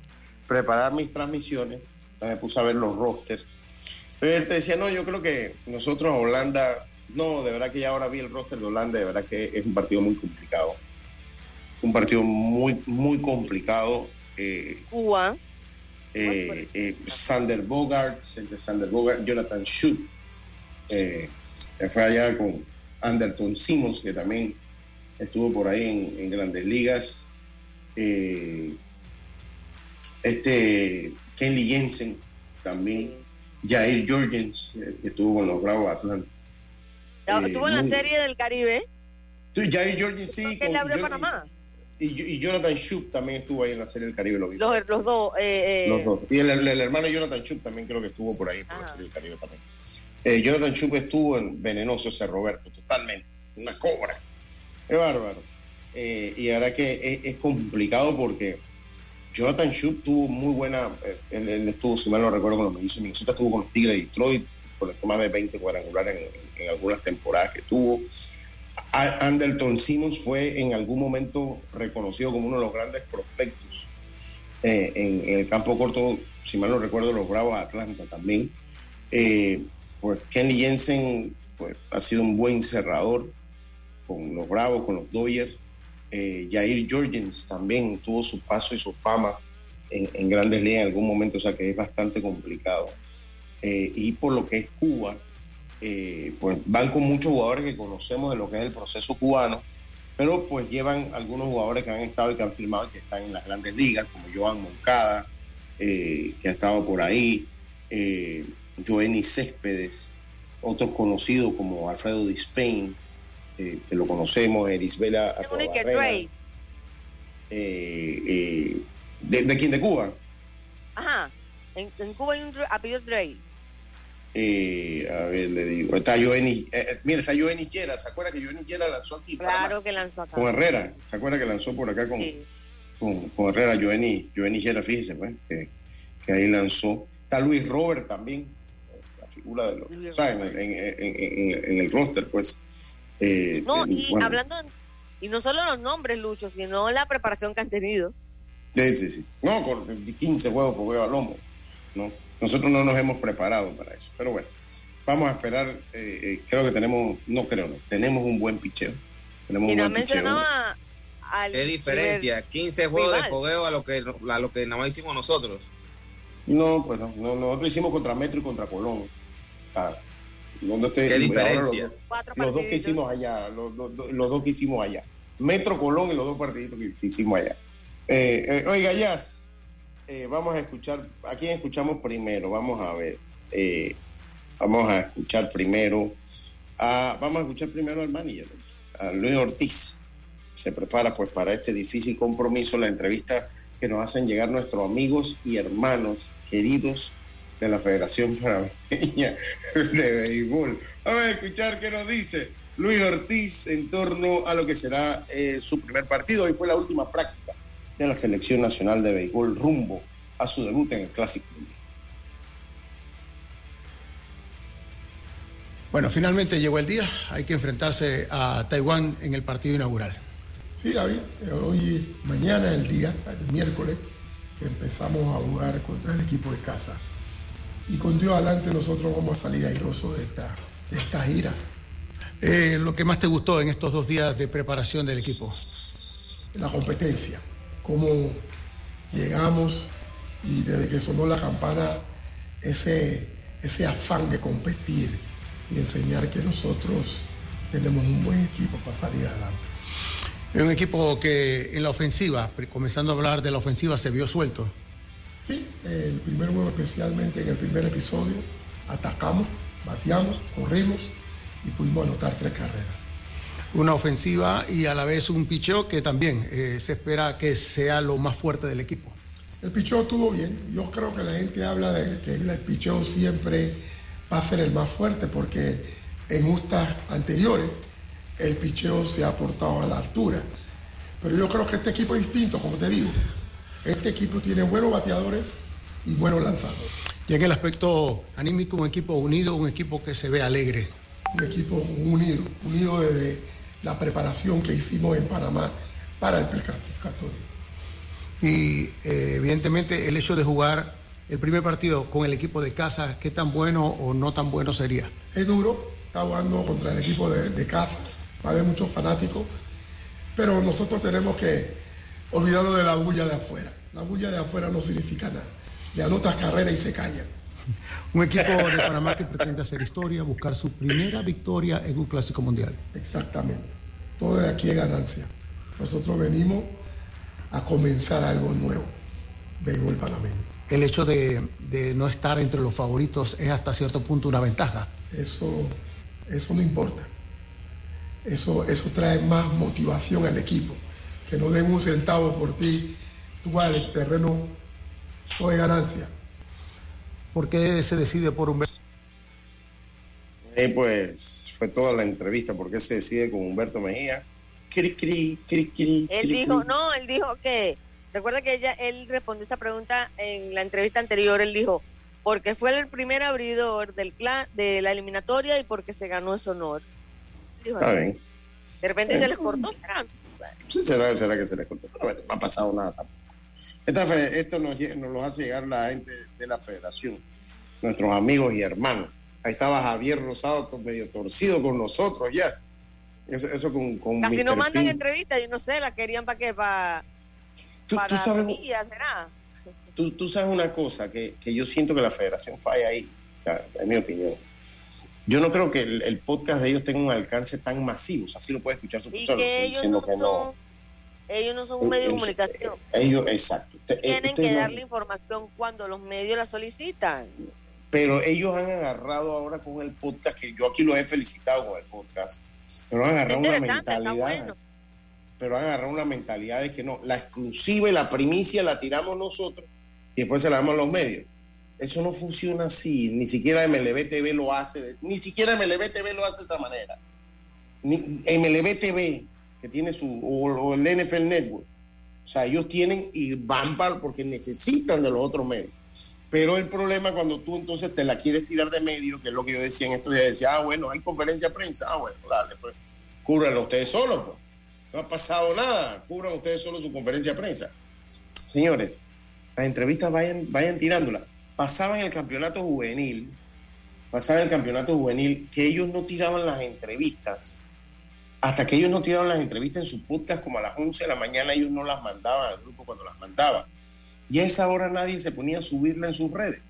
preparar mis transmisiones, me puse a ver los rosters. Pero él te decía, no, yo creo que nosotros, Holanda, no, de verdad que ya ahora vi el roster de Holanda, de verdad que es un partido muy complicado. Un partido muy, muy complicado. Eh, Cuba. eh, eh, Sander Bogart, siempre Sander Bogart, Jonathan Schut, eh, que fue allá con Anderton Simmons, que también estuvo por ahí en, en grandes ligas. Eh, este Kenley Jensen también, Jair Jorgens, eh, que estuvo con los Bravos Atlanta. Eh, Estuvo en la muy- serie del Caribe. Sí, Jair Jorgens sí. con- Panamá. Y, y Jonathan Schut también estuvo ahí en la serie del Caribe, lo vi. Los, los dos. eh, eh, Los dos. Y el, el- el hermano Jonathan Chup también creo que estuvo por ahí, por la Ajá. serie del Caribe también. Eh, Jonathan Chup estuvo en Venenoso ese Roberto, totalmente. Una cobra. Qué bárbaro. Eh, y ahora que es, complicado porque Jonathan Chup tuvo muy buena. eh, él, estuvo, si mal no recuerdo, con los de Minnesota, estuvo con los Tigres de Detroit, por más de 20 cuadrangulares en, algunas temporadas que tuvo. Anderton Simmons fue en algún momento reconocido como uno de los grandes prospectos eh, en, el campo corto, si mal no recuerdo, los Bravos Atlanta también. Eh, pues Kenny Jensen pues, ha sido un buen cerrador con los Bravos, con los Dodgers. Eh, Jair Jorgens también tuvo su paso y su fama en, grandes ligas en algún momento, o sea que es bastante complicado. Eh, y por lo que es Cuba, eh, pues van con muchos jugadores que conocemos de lo que es el proceso cubano, pero pues llevan algunos jugadores que han estado y que han firmado y que están en las grandes ligas, como Joan Moncada, eh, que ha estado por ahí, eh, Joenny Céspedes, otros conocidos como Alfredo Dispain, eh, que lo conocemos, Erisbela Arrobarrena, eh, eh, ¿de, ¿De quién? ¿De Cuba? Ajá. En, en Cuba hay un apellido Dre. Eh, a ver, le digo. Está Joenny, eh, eh, mira, está Joenny Yera. ¿Se acuerda que Joenny Yera lanzó aquí? Panamá? Claro que lanzó acá. Con Herrera. ¿Se acuerda que lanzó por acá con, Sí. con, con Herrera? Joenny, Joenny Yera, fíjese, pues, que, que ahí lanzó. Está Luis Robert también, la figura de los. O sea, en, el- en- en- en- en el roster, pues. Eh, No, eh, y bueno, hablando, y no solo los nombres, Lucho, sino la preparación que han tenido. Sí, sí, sí. No, con 15 juegos fogueo al lomo. ¿no? Nosotros no nos hemos preparado para eso. Pero bueno, vamos a esperar. eh, eh, creo que tenemos, no creo, no, tenemos un buen picheo. Tenemos Y un no buen han mencionado picheo. a, al. ¿Qué diferencia? 15 juegos de fogueo a lo que, a lo que nada más hicimos nosotros. No, pues no, no, nosotros hicimos contra Metro y contra Colón. O sea, no ¿Qué diferencia? Los, dos que hicimos allá, los, los, dos que hicimos allá. Metro Colón y los dos partiditos que, hicimos allá. Eh, eh, oiga, Jazz, eh, vamos a escuchar, ¿a quién escuchamos primero? Vamos a ver. vamos a escuchar primero, a, vamos a escuchar primero al manager, a Luis Ortiz. Se prepara pues para este difícil compromiso, la entrevista que nos hacen llegar nuestros amigos y hermanos queridos de la Federación Panameña de Béisbol. Vamos a escuchar qué nos dice Luis Ortiz en torno a lo que será eh, su primer partido. Hoy fue la última práctica de la Selección Nacional de Béisbol rumbo a su debut en el Clásico Bueno, finalmente llegó el día. Hay que enfrentarse a Taiwán en el partido inaugural. Sí, David, hoy, mañana, el día, el miércoles, empezamos a jugar contra el equipo de casa. Y con Dios adelante nosotros vamos a salir airosos de esta, esta gira. Eh, lo que más te gustó en estos dos días de preparación del equipo. La competencia, cómo llegamos y desde que sonó la campana, ese, ese afán de competir y enseñar que nosotros tenemos un buen equipo para salir adelante. Es un equipo que en la ofensiva, comenzando a hablar de la ofensiva, se vio suelto. Sí, el primer juego especialmente en el primer episodio, atacamos, bateamos, corrimos y pudimos anotar tres carreras. Una ofensiva y a la vez un picheo que también eh, se espera que sea lo más fuerte del equipo. El picheo estuvo bien. Yo creo que la gente habla de que el picheo siempre va a ser el más fuerte porque en justas anteriores el picheo se ha portado a la altura. Pero yo creo que este equipo es distinto, como te digo. Este equipo tiene buenos bateadores y buenos lanzadores. Y en el aspecto anímico, un equipo unido, un equipo que se ve alegre. Un equipo unido, unido desde la preparación que hicimos en Panamá para el clasificatorio. Y eh, evidentemente el hecho de jugar el primer partido con el equipo de casa, ¿qué tan bueno o no tan bueno sería? Es duro, está jugando contra el equipo de, de casa va a haber muchos fanáticos, pero nosotros tenemos que olvidarnos de la bulla de afuera. La bulla de afuera no significa nada. Le anotas carrera y se callan. Un equipo de Panamá que pretende hacer historia, buscar su primera victoria en un clásico mundial. Exactamente. Todo de aquí es ganancia. Nosotros venimos a comenzar algo nuevo. Vengo el panameño. El hecho de, de, no estar entre los favoritos es hasta cierto punto una ventaja. Eso, eso no importa eso, eso trae más motivación al equipo. Que no den un centavo por ti, tú vas el terreno, todo ganancia. ¿Por qué se decide por Humberto? Eh, pues fue toda la entrevista, ¿por qué se decide con Humberto Mejía? Cri, cri, cri, cri, él dijo, no, él dijo que, recuerda que ella, él respondió esta pregunta en la entrevista anterior, él dijo, porque fue el primer abridor del clan, de la eliminatoria y porque se ganó ese honor. De repente se les cortó, Será, será que se les cortó. Pero bueno, no ha pasado nada tampoco. esto nos, nos lo hace llegar la gente de la federación, nuestros amigos y hermanos. Ahí estaba Javier Rosado medio torcido con nosotros ya. Eso, eso con, con Casi no mandan entrevistas, yo no sé, la querían para qué, para, ¿Tú, para tú sabes, ¿será? Tú, tú, sabes una cosa, que, que, yo siento que la federación falla ahí, en mi opinión yo no creo que el, podcast de ellos tenga un alcance tan masivo. O sea, sí lo puede escuchar su persona. ellos no que no. Ellos no son un medio de comunicación. Ellos, exacto. Tienen que darle información cuando los medios la solicitan. Pero ellos han agarrado ahora con el podcast, que yo aquí los he felicitado con el podcast, pero han agarrado una mentalidad. Pero han agarrado una mentalidad de que no, la exclusiva y la primicia la tiramos nosotros y después se la damos a los medios. Eso no funciona así, ni siquiera MLB TV lo hace, ni siquiera MLB TV lo hace de esa manera. Ni, MLB TV, que tiene su, o, el NFL Network, o sea, ellos tienen y van para, porque necesitan de los otros medios. Pero el problema cuando tú entonces te la quieres tirar de medio, que es lo que yo decía en estos días, decía, ah, bueno, hay conferencia de prensa, ah, bueno, dale, pues, cúbranlo ustedes solos, pues. No ha pasado nada, cubran ustedes solo su conferencia de prensa. Señores, las entrevistas vayan, vayan tirándolas pasaba en el campeonato juvenil, pasaba en el campeonato juvenil, que ellos no tiraban las entrevistas hasta que ellos no tiraron las entrevistas en su podcast como a las 11 de la mañana, ellos no las mandaban al grupo cuando las mandaban. Y a esa hora nadie se ponía a subirla en sus redes.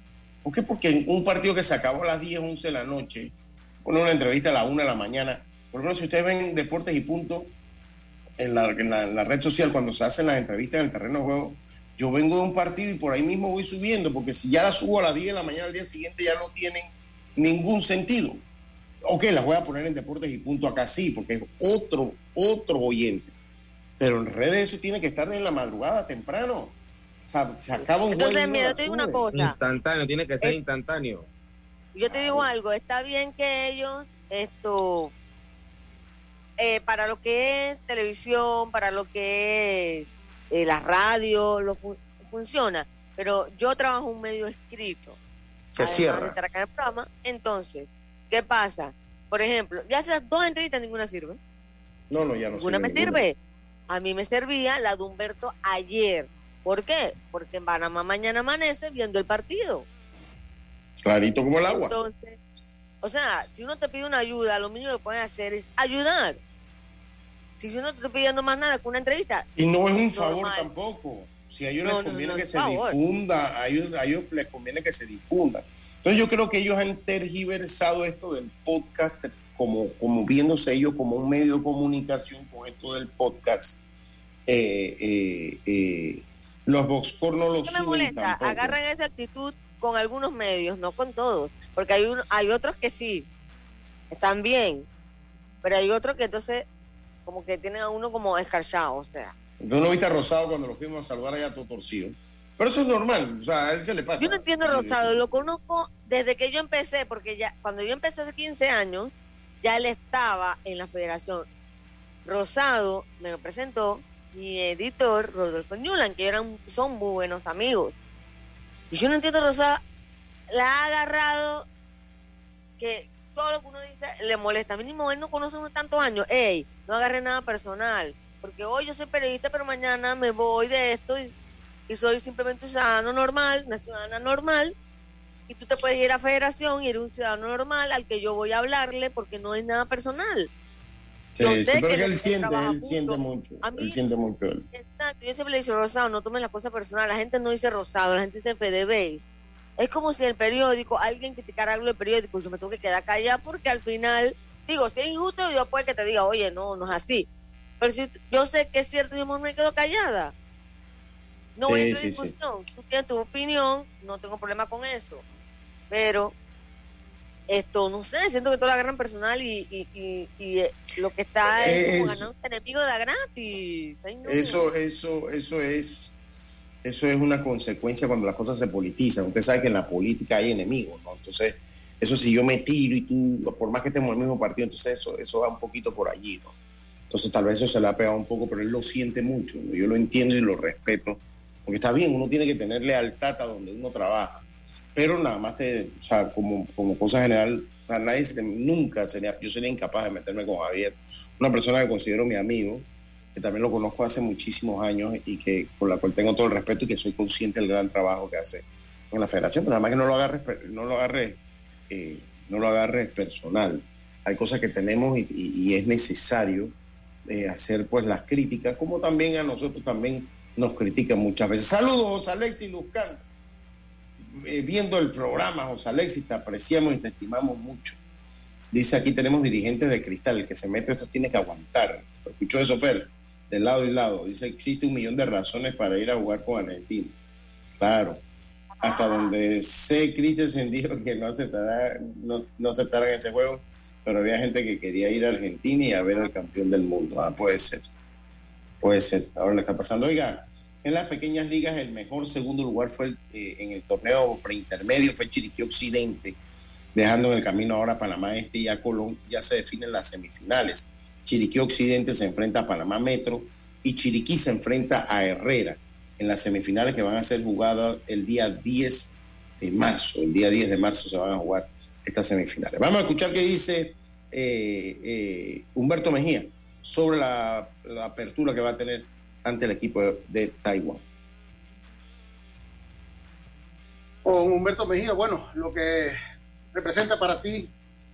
¿Por qué? Porque en un partido que se acabó a las 10, 11 de la noche, pone una entrevista a las 1 de la mañana. Por lo menos si ustedes ven Deportes y Punto en la, en la- en la red social, cuando se hacen las entrevistas en el terreno de juego, yo vengo de un partido y por ahí mismo voy subiendo, porque si ya las subo a las 10 de la mañana al día siguiente ya no tienen ningún sentido. Ok, las voy a poner en Deportes y Punto acá sí, porque es otro, otro oyente. Pero en redes eso tiene que estar en la madrugada, temprano. O sea, se acaba un Entonces, juego y mira, uno yo te digo la una sube. cosa. Instantáneo, tiene que ser Eh, instantáneo. Yo te digo algo, está bien que ellos, esto, eh, para lo que es televisión, para lo que es eh, la radio, lo fu- funciona, pero yo trabajo un medio escrito. Que cierra. de estar acá en el programa. Entonces, ¿qué pasa? Por ejemplo, ya haces dos entrevistas, ninguna sirve. No, no, ya no ninguna me ninguna. sirve. A mí me servía la de Humberto ayer. ¿Por qué? Porque en Panamá mañana amanece viendo el partido. Clarito como el agua. Entonces, o sea, si uno te pide una ayuda, lo mínimo que pueden hacer es ayudar. Si yo no te estoy pidiendo más nada que una entrevista. Y no es un favor normal. tampoco. Si a ellos No, les conviene no, que se favor. difunda, a ellos, a ellos les conviene que se difunda. Entonces yo creo que ellos han tergiversado esto del podcast como, como viéndose ellos como un medio de comunicación con esto del podcast. Eh, eh, eh, los Boxcore no lo ¿Qué me molesta? tampoco. Agarran esa actitud con algunos medios, no con todos, porque hay hay otros que sí, están bien, pero hay otros que entonces como que tienen a uno como escarchado, o sea. Entonces no viste a Rosado cuando lo fuimos a saludar allá todo torcido. Pero eso es normal, o sea, a él se le pasa. Yo no entiendo a Rosado, lo conozco desde que yo empecé, porque ya cuando yo empecé hace 15 años, ya él estaba en la federación. Rosado me presentó mi editor, Rodolfo Newland, que eran, son muy buenos amigos. Y yo no entiendo Rosado, la ha agarrado que todo lo que uno dice le molesta. Mínimo, él no conoce unos tantos años. Ey, no agarre nada personal, porque hoy yo soy periodista, pero mañana me voy de esto y y soy simplemente un ciudadano normal, una ciudadana normal, y tú te puedes ir a federación y eres un ciudadano normal al que yo voy a hablarle porque no es nada personal. Sí, pero que él él siente, él mucho. siente mucho. A mí- Él siente mucho él. Exacto, yo siempre le digo, Rosado, no tomes las cosas personales, la gente no dice Rosado, la gente dice FDBase. Es como si el periódico, alguien criticara algo del periódico, yo me tengo que quedar callada porque al final, digo, si es injusto, yo puedo que te diga, oye, no, no es así. Pero si yo sé que es cierto, yo me quedo callada. No voy a Sí, en sí, sí. discusión. Tú tienes tu opinión, no tengo problema con eso. Pero esto, no sé, siento que todo lo agarran personal y, y, y, y, eh, lo que está es como Es- ganando un enemigo de a gratis. Ay, no. Eso, eso, eso es, eso es una consecuencia cuando las cosas se politizan. Usted sabe que en la política hay enemigos, ¿no? Entonces, eso si yo me tiro y tú, por más que estemos en el mismo partido, entonces eso, eso va un poquito por allí, ¿no? Entonces tal vez eso se le ha pegado un poco, pero él lo siente mucho. ¿no? Yo lo entiendo y lo respeto. Porque está bien, uno tiene que tener lealtad a donde uno trabaja. Pero nada más, te, o sea, como, como cosa general, a nadie se- nunca sería, yo sería incapaz de meterme con Javier. Una persona que considero mi amigo, que también lo conozco hace muchísimos años y que con la cual tengo todo el respeto y que soy consciente del gran trabajo que hace en la federación, pero nada más que no lo agarres, no lo agarres, eh, no lo agarres personal. Hay cosas que tenemos y, es necesario eh, hacer pues las críticas, como también a nosotros también nos critican muchas veces. Saludos, José Alexis Luzcán. Eh, viendo el programa, José Alexis, te apreciamos y te estimamos mucho. Dice aquí tenemos dirigentes de cristal, el que se mete esto tiene que aguantar. ¿Escuchó eso, Fer? De lado y lado. Dice existe un millón de razones para ir a jugar con Argentina. Claro. Hasta donde sé, Christensen dijo que no aceptará, no, no aceptarán ese juego, pero había gente que quería ir a Argentina y a ver al campeón del mundo. Ah, puede ser. Puede ser. Ahora le está pasando. Oiga, en las pequeñas ligas el mejor segundo lugar fue eh, en el torneo preintermedio, fue Chiriquí Occidente, dejando en el camino ahora Panamá Este y a Colón. Ya se definen las semifinales. Chiriquí Occidente se enfrenta a Panamá Metro y Chiriquí se enfrenta a Herrera en las semifinales que van a ser jugadas el día 10 de marzo. El día 10 de marzo se van a jugar estas semifinales. Vamos a escuchar qué dice eh, eh, Humberto Mejía sobre la, apertura que va a tener ante el equipo de, Taiwán. Humberto Mejía, bueno, lo que representa para ti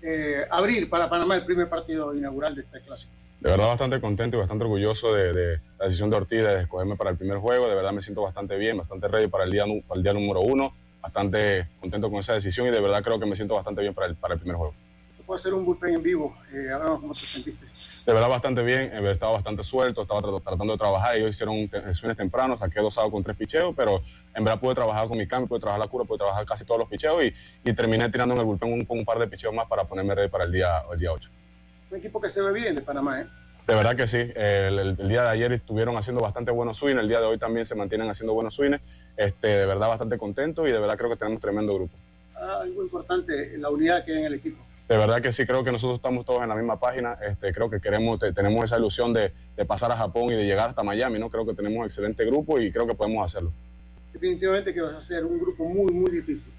eh, abrir para Panamá el primer partido inaugural de esta clase. De verdad bastante contento y bastante orgulloso de, de la decisión de Ortiz de escogerme para el primer juego. De verdad me siento bastante bien, bastante ready para el día, para el día número uno. Bastante contento con esa decisión y de verdad creo que me siento bastante bien para el, para el primer juego. Puede ser un bullpen en vivo. Eh, háblanos cómo te sentiste. De verdad bastante bien, eh, estaba bastante suelto, estaba tra- tratando de trabajar. Ellos hicieron te- swings tempranos, saqué dos con tres picheos, pero en verdad pude trabajar con mi cambio, pude trabajar la cura, pude trabajar casi todos los picheos y, y terminé tirando en el bullpen un, un par de picheos más para ponerme ready para el día, el día 8. Un equipo que se ve bien de Panamá, ¿eh? De verdad que sí. El, el- el día de ayer estuvieron haciendo bastante buenos swings. El día de hoy también se mantienen haciendo buenos swings. Este, de verdad bastante contento y de verdad creo que tenemos tremendo grupo. Ah, algo importante, la unidad que hay en el equipo. De verdad que sí, creo que nosotros estamos todos en la misma página. Este, creo que queremos, te- tenemos esa ilusión de, de pasar a Japón y de llegar hasta Miami. ¿no? Creo que tenemos un excelente grupo y creo que podemos hacerlo. Definitivamente que vas a ser un grupo muy, muy difícil.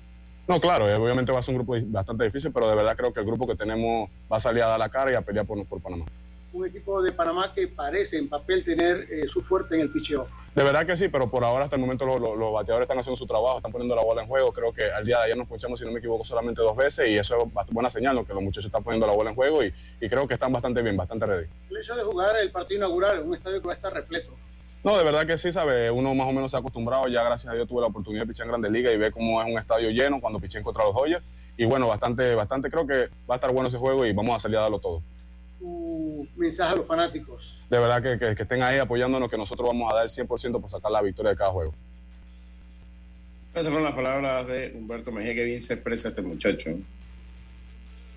No, claro, eh, obviamente va a ser un grupo bastante difícil, pero de verdad creo que el grupo que tenemos va a salir a dar la cara y a pelear por, por Panamá. Un equipo de Panamá que parece en papel tener eh, su fuerte en el picheo. De verdad que sí, pero por ahora hasta el momento los, los- los bateadores están haciendo su trabajo, están poniendo la bola en juego. Creo que al día de ayer nos ponchamos, si no me equivoco, solamente dos veces y eso es buena señal, ¿no? que los muchachos están poniendo la bola en juego y, y creo que están bastante bien, bastante ready. El hecho de jugar el partido inaugural en un estadio que va a estar repleto. No, de verdad que sí, ¿sabe? Uno más o menos se ha acostumbrado, ya gracias a Dios tuve la oportunidad de pichar en Grandes Ligas y ver cómo es un estadio lleno cuando piché contra los Dodgers. Y bueno, bastante, bastante, creo que va a estar bueno ese juego y vamos a salir a darlo todo. Tu mensaje a los fanáticos. De verdad que, que- que estén ahí apoyándonos, que nosotros vamos a dar el 100% por sacar la victoria de cada juego. Esas fueron las palabras de Humberto Mejía. Que bien se expresa este muchacho.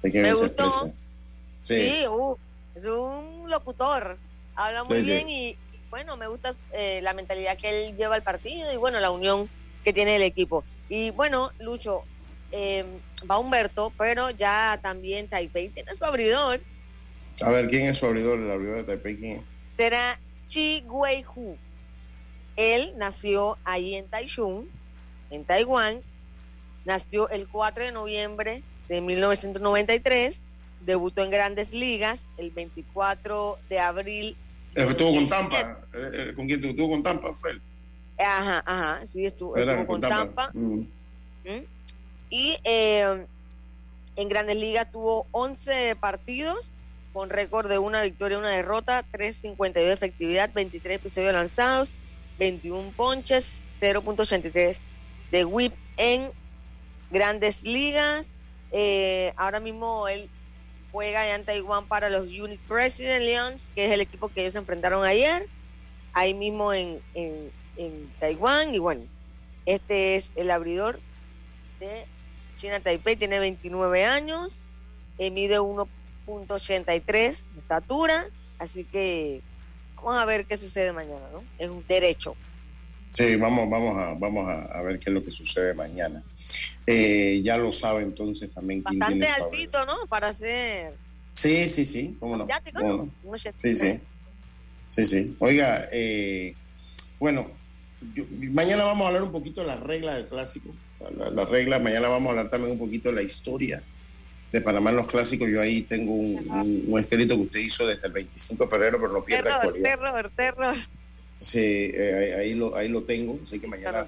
Sé que Me se gustó. Sí. Sí, uh, es un locutor. Habla muy Sí, sí. bien y bueno, me gusta eh, la mentalidad que él lleva al partido y bueno, la unión que tiene el equipo. Y bueno, Lucho, eh, va Humberto, pero ya también Taipei tiene su abridor. A ver, ¿quién es su abridor? El abridor de Taipei, ¿quién es? Será Chi Wei-hu. Él nació ahí en Taichung, en Taiwán. Nació el 4 de noviembre de 1993. Debutó en grandes ligas el 24 de abril. Estuvo con 2017. Tampa. Eh, eh, ¿Con quién estuvo? ¿Estuvo con Tampa? Fue él. Ajá, ajá, sí, estuvo, estuvo con Tampa. Mm. ¿Mm? Y eh, en Grandes Ligas tuvo 11 partidos con récord de una victoria, una derrota, 3.52 de efectividad, 23 episodios lanzados, 21 ponches, 0.83 de whip en Grandes Ligas. Eh, ahora mismo él juega en Taiwán para los Unit President Lions, que es el equipo que ellos enfrentaron ayer, ahí mismo en, en, en Taiwán. Y bueno, este es el abridor de China Taipei, tiene 29 años, eh, mide 1.83 de estatura, así que vamos a ver qué sucede mañana, ¿no? Es un derecho. Sí, vamos, vamos, a, vamos a, a ver qué es lo que sucede mañana. Eh, ya lo sabe entonces también Bastante altito, ¿no? Para ser Sí, sí, sí, cómo no. cómo ¿no? Sí, sí. Sí, sí. Oiga, eh, bueno, yo- mañana vamos a hablar un poquito de las reglas del clásico. La- Las reglas, mañana vamos a hablar también un poquito de la historia de Panamá en los clásicos. Yo ahí tengo un, un- un escrito que usted hizo desde el 25 de febrero, pero no Terror, actualidad. terror, terror. Sí, eh, ahí, ahí lo, ahí lo tengo, así que mañana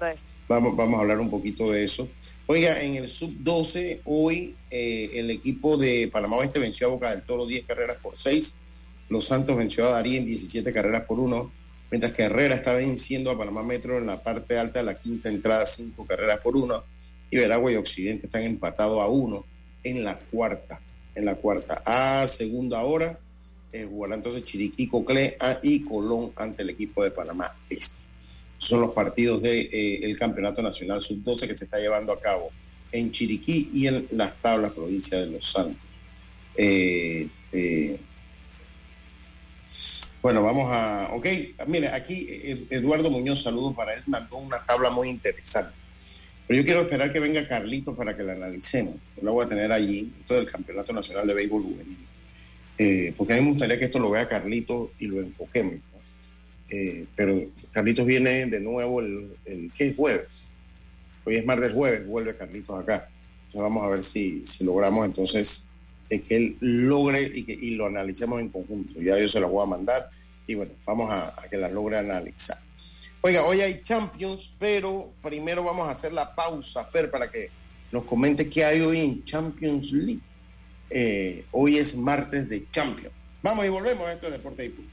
vamos, vamos a hablar un poquito de eso. Oiga, en el sub-12, hoy eh, el equipo de Panamá Oeste venció a Boca del Toro 10 carreras por 6. Los Santos venció a Darien 17 carreras por 1. Mientras que Herrera está venciendo a Panamá Metro en la parte alta de la quinta entrada 5 carreras por 1. Y Veragua y Occidente están empatados a 1 en la cuarta. En la cuarta. A segunda hora eh, jugará entonces Chiriquí, Coclé y Colón ante el equipo de Panamá Este. Son los partidos del Campeonato Nacional Sub-12 que se está llevando a cabo en Chiriquí y en las tablas provincia de Los Santos. Eh, eh, bueno, vamos a... Ok, mire, aquí Ed- Eduardo Muñoz, saludos para él, mandó una tabla muy interesante. Pero yo quiero esperar que venga Carlito para que la analicemos. Yo la voy a tener allí, esto del Campeonato Nacional de Béisbol Juvenil. Eh, porque a mí me gustaría que esto lo vea Carlito y lo enfoquemos. Eh, pero Carlitos viene de nuevo el, el ¿qué es jueves? Hoy es martes jueves, vuelve Carlitos acá. Entonces vamos a ver si, si logramos entonces de que él logre y, que, y lo analicemos en conjunto. Ya yo se las voy a mandar y bueno, vamos a, que las logre analizar. Oiga, hoy hay Champions, pero primero vamos a hacer la pausa, Fer, para que nos comente qué hay hoy en Champions League. Eh, hoy es martes de Champions. Vamos y volvemos a esto de Deporte y Punto.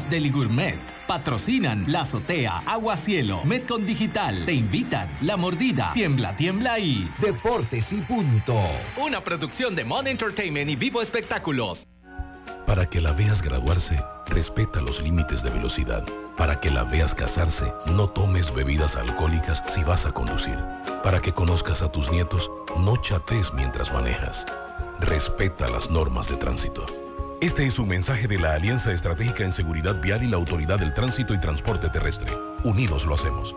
Deli Gourmet. Patrocinan La Azotea, Agua Cielo, Metcon Digital. Te invitan La Mordida, Tiembla, Tiembla y Deportes y Punto. Una producción de Mon Entertainment y Vivo Espectáculos. Para que la veas graduarse, respeta los límites de velocidad. Para que la veas casarse, no tomes bebidas alcohólicas si vas a conducir. Para que conozcas a tus nietos, no chates mientras manejas. Respeta las normas de tránsito. Este es un mensaje de la Alianza Estratégica en Seguridad Vial y la Autoridad del Tránsito y Transporte Terrestre. Unidos lo hacemos.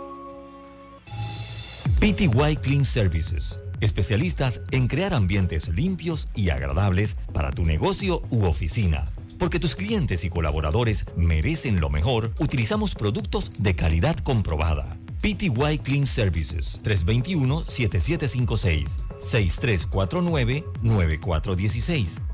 PTY Clean Services. Especialistas en crear ambientes limpios y agradables para tu negocio u oficina. Porque tus clientes y colaboradores merecen lo mejor, utilizamos productos de calidad comprobada. PTY Clean Services 321-7756 6349-9416.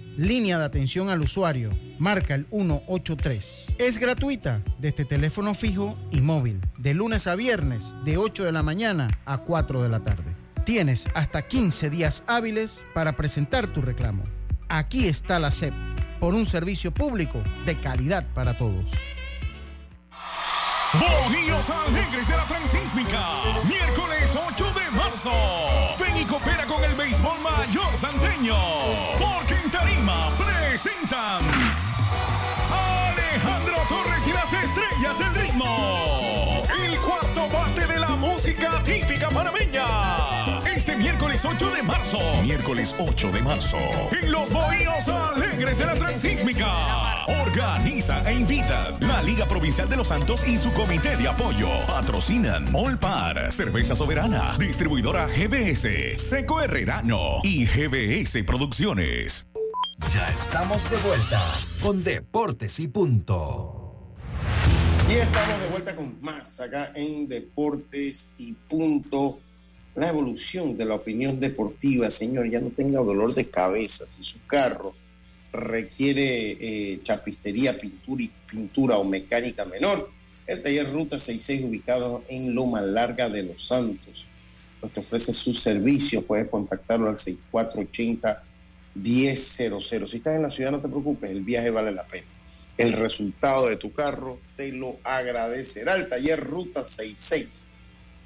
Línea de atención al usuario. Marca el 183. Es gratuita desde teléfono fijo y móvil. De lunes a viernes, de 8 de la mañana a 4 de la tarde. Tienes hasta 15 días hábiles para presentar tu reclamo. Aquí está la SEP, por un servicio público de calidad para todos. Bohíos Alegres de la Transísmica. Miércoles 8 de marzo. Ven y coopera con el béisbol mayor santeño. Presentan Alejandro Torres y las estrellas del ritmo. El cuarto bate de la música típica panameña. Este miércoles 8 de marzo. Miércoles 8 de marzo. En los Bohíos Alegres de la Transísmica. Organiza e invita la Liga Provincial de los Santos y su comité de apoyo. Patrocinan Olpar, Cerveza Soberana, distribuidora GBS, Seco Herrerano y GBS Producciones. Ya estamos de vuelta con Deportes y Punto. Y estamos de vuelta con más acá en Deportes y Punto. La evolución de la opinión deportiva, señor, ya no tenga dolor de cabeza. Si su carro requiere eh, chapistería, pintura, y, pintura o mecánica menor, el taller Ruta 66 ubicado en Loma Larga de Los Santos. Pues te ofrece sus servicios, puedes contactarlo al 6480-1000. Si estás en la ciudad, no te preocupes, el viaje vale la pena. El resultado de tu carro te lo agradecerá el taller Ruta 66,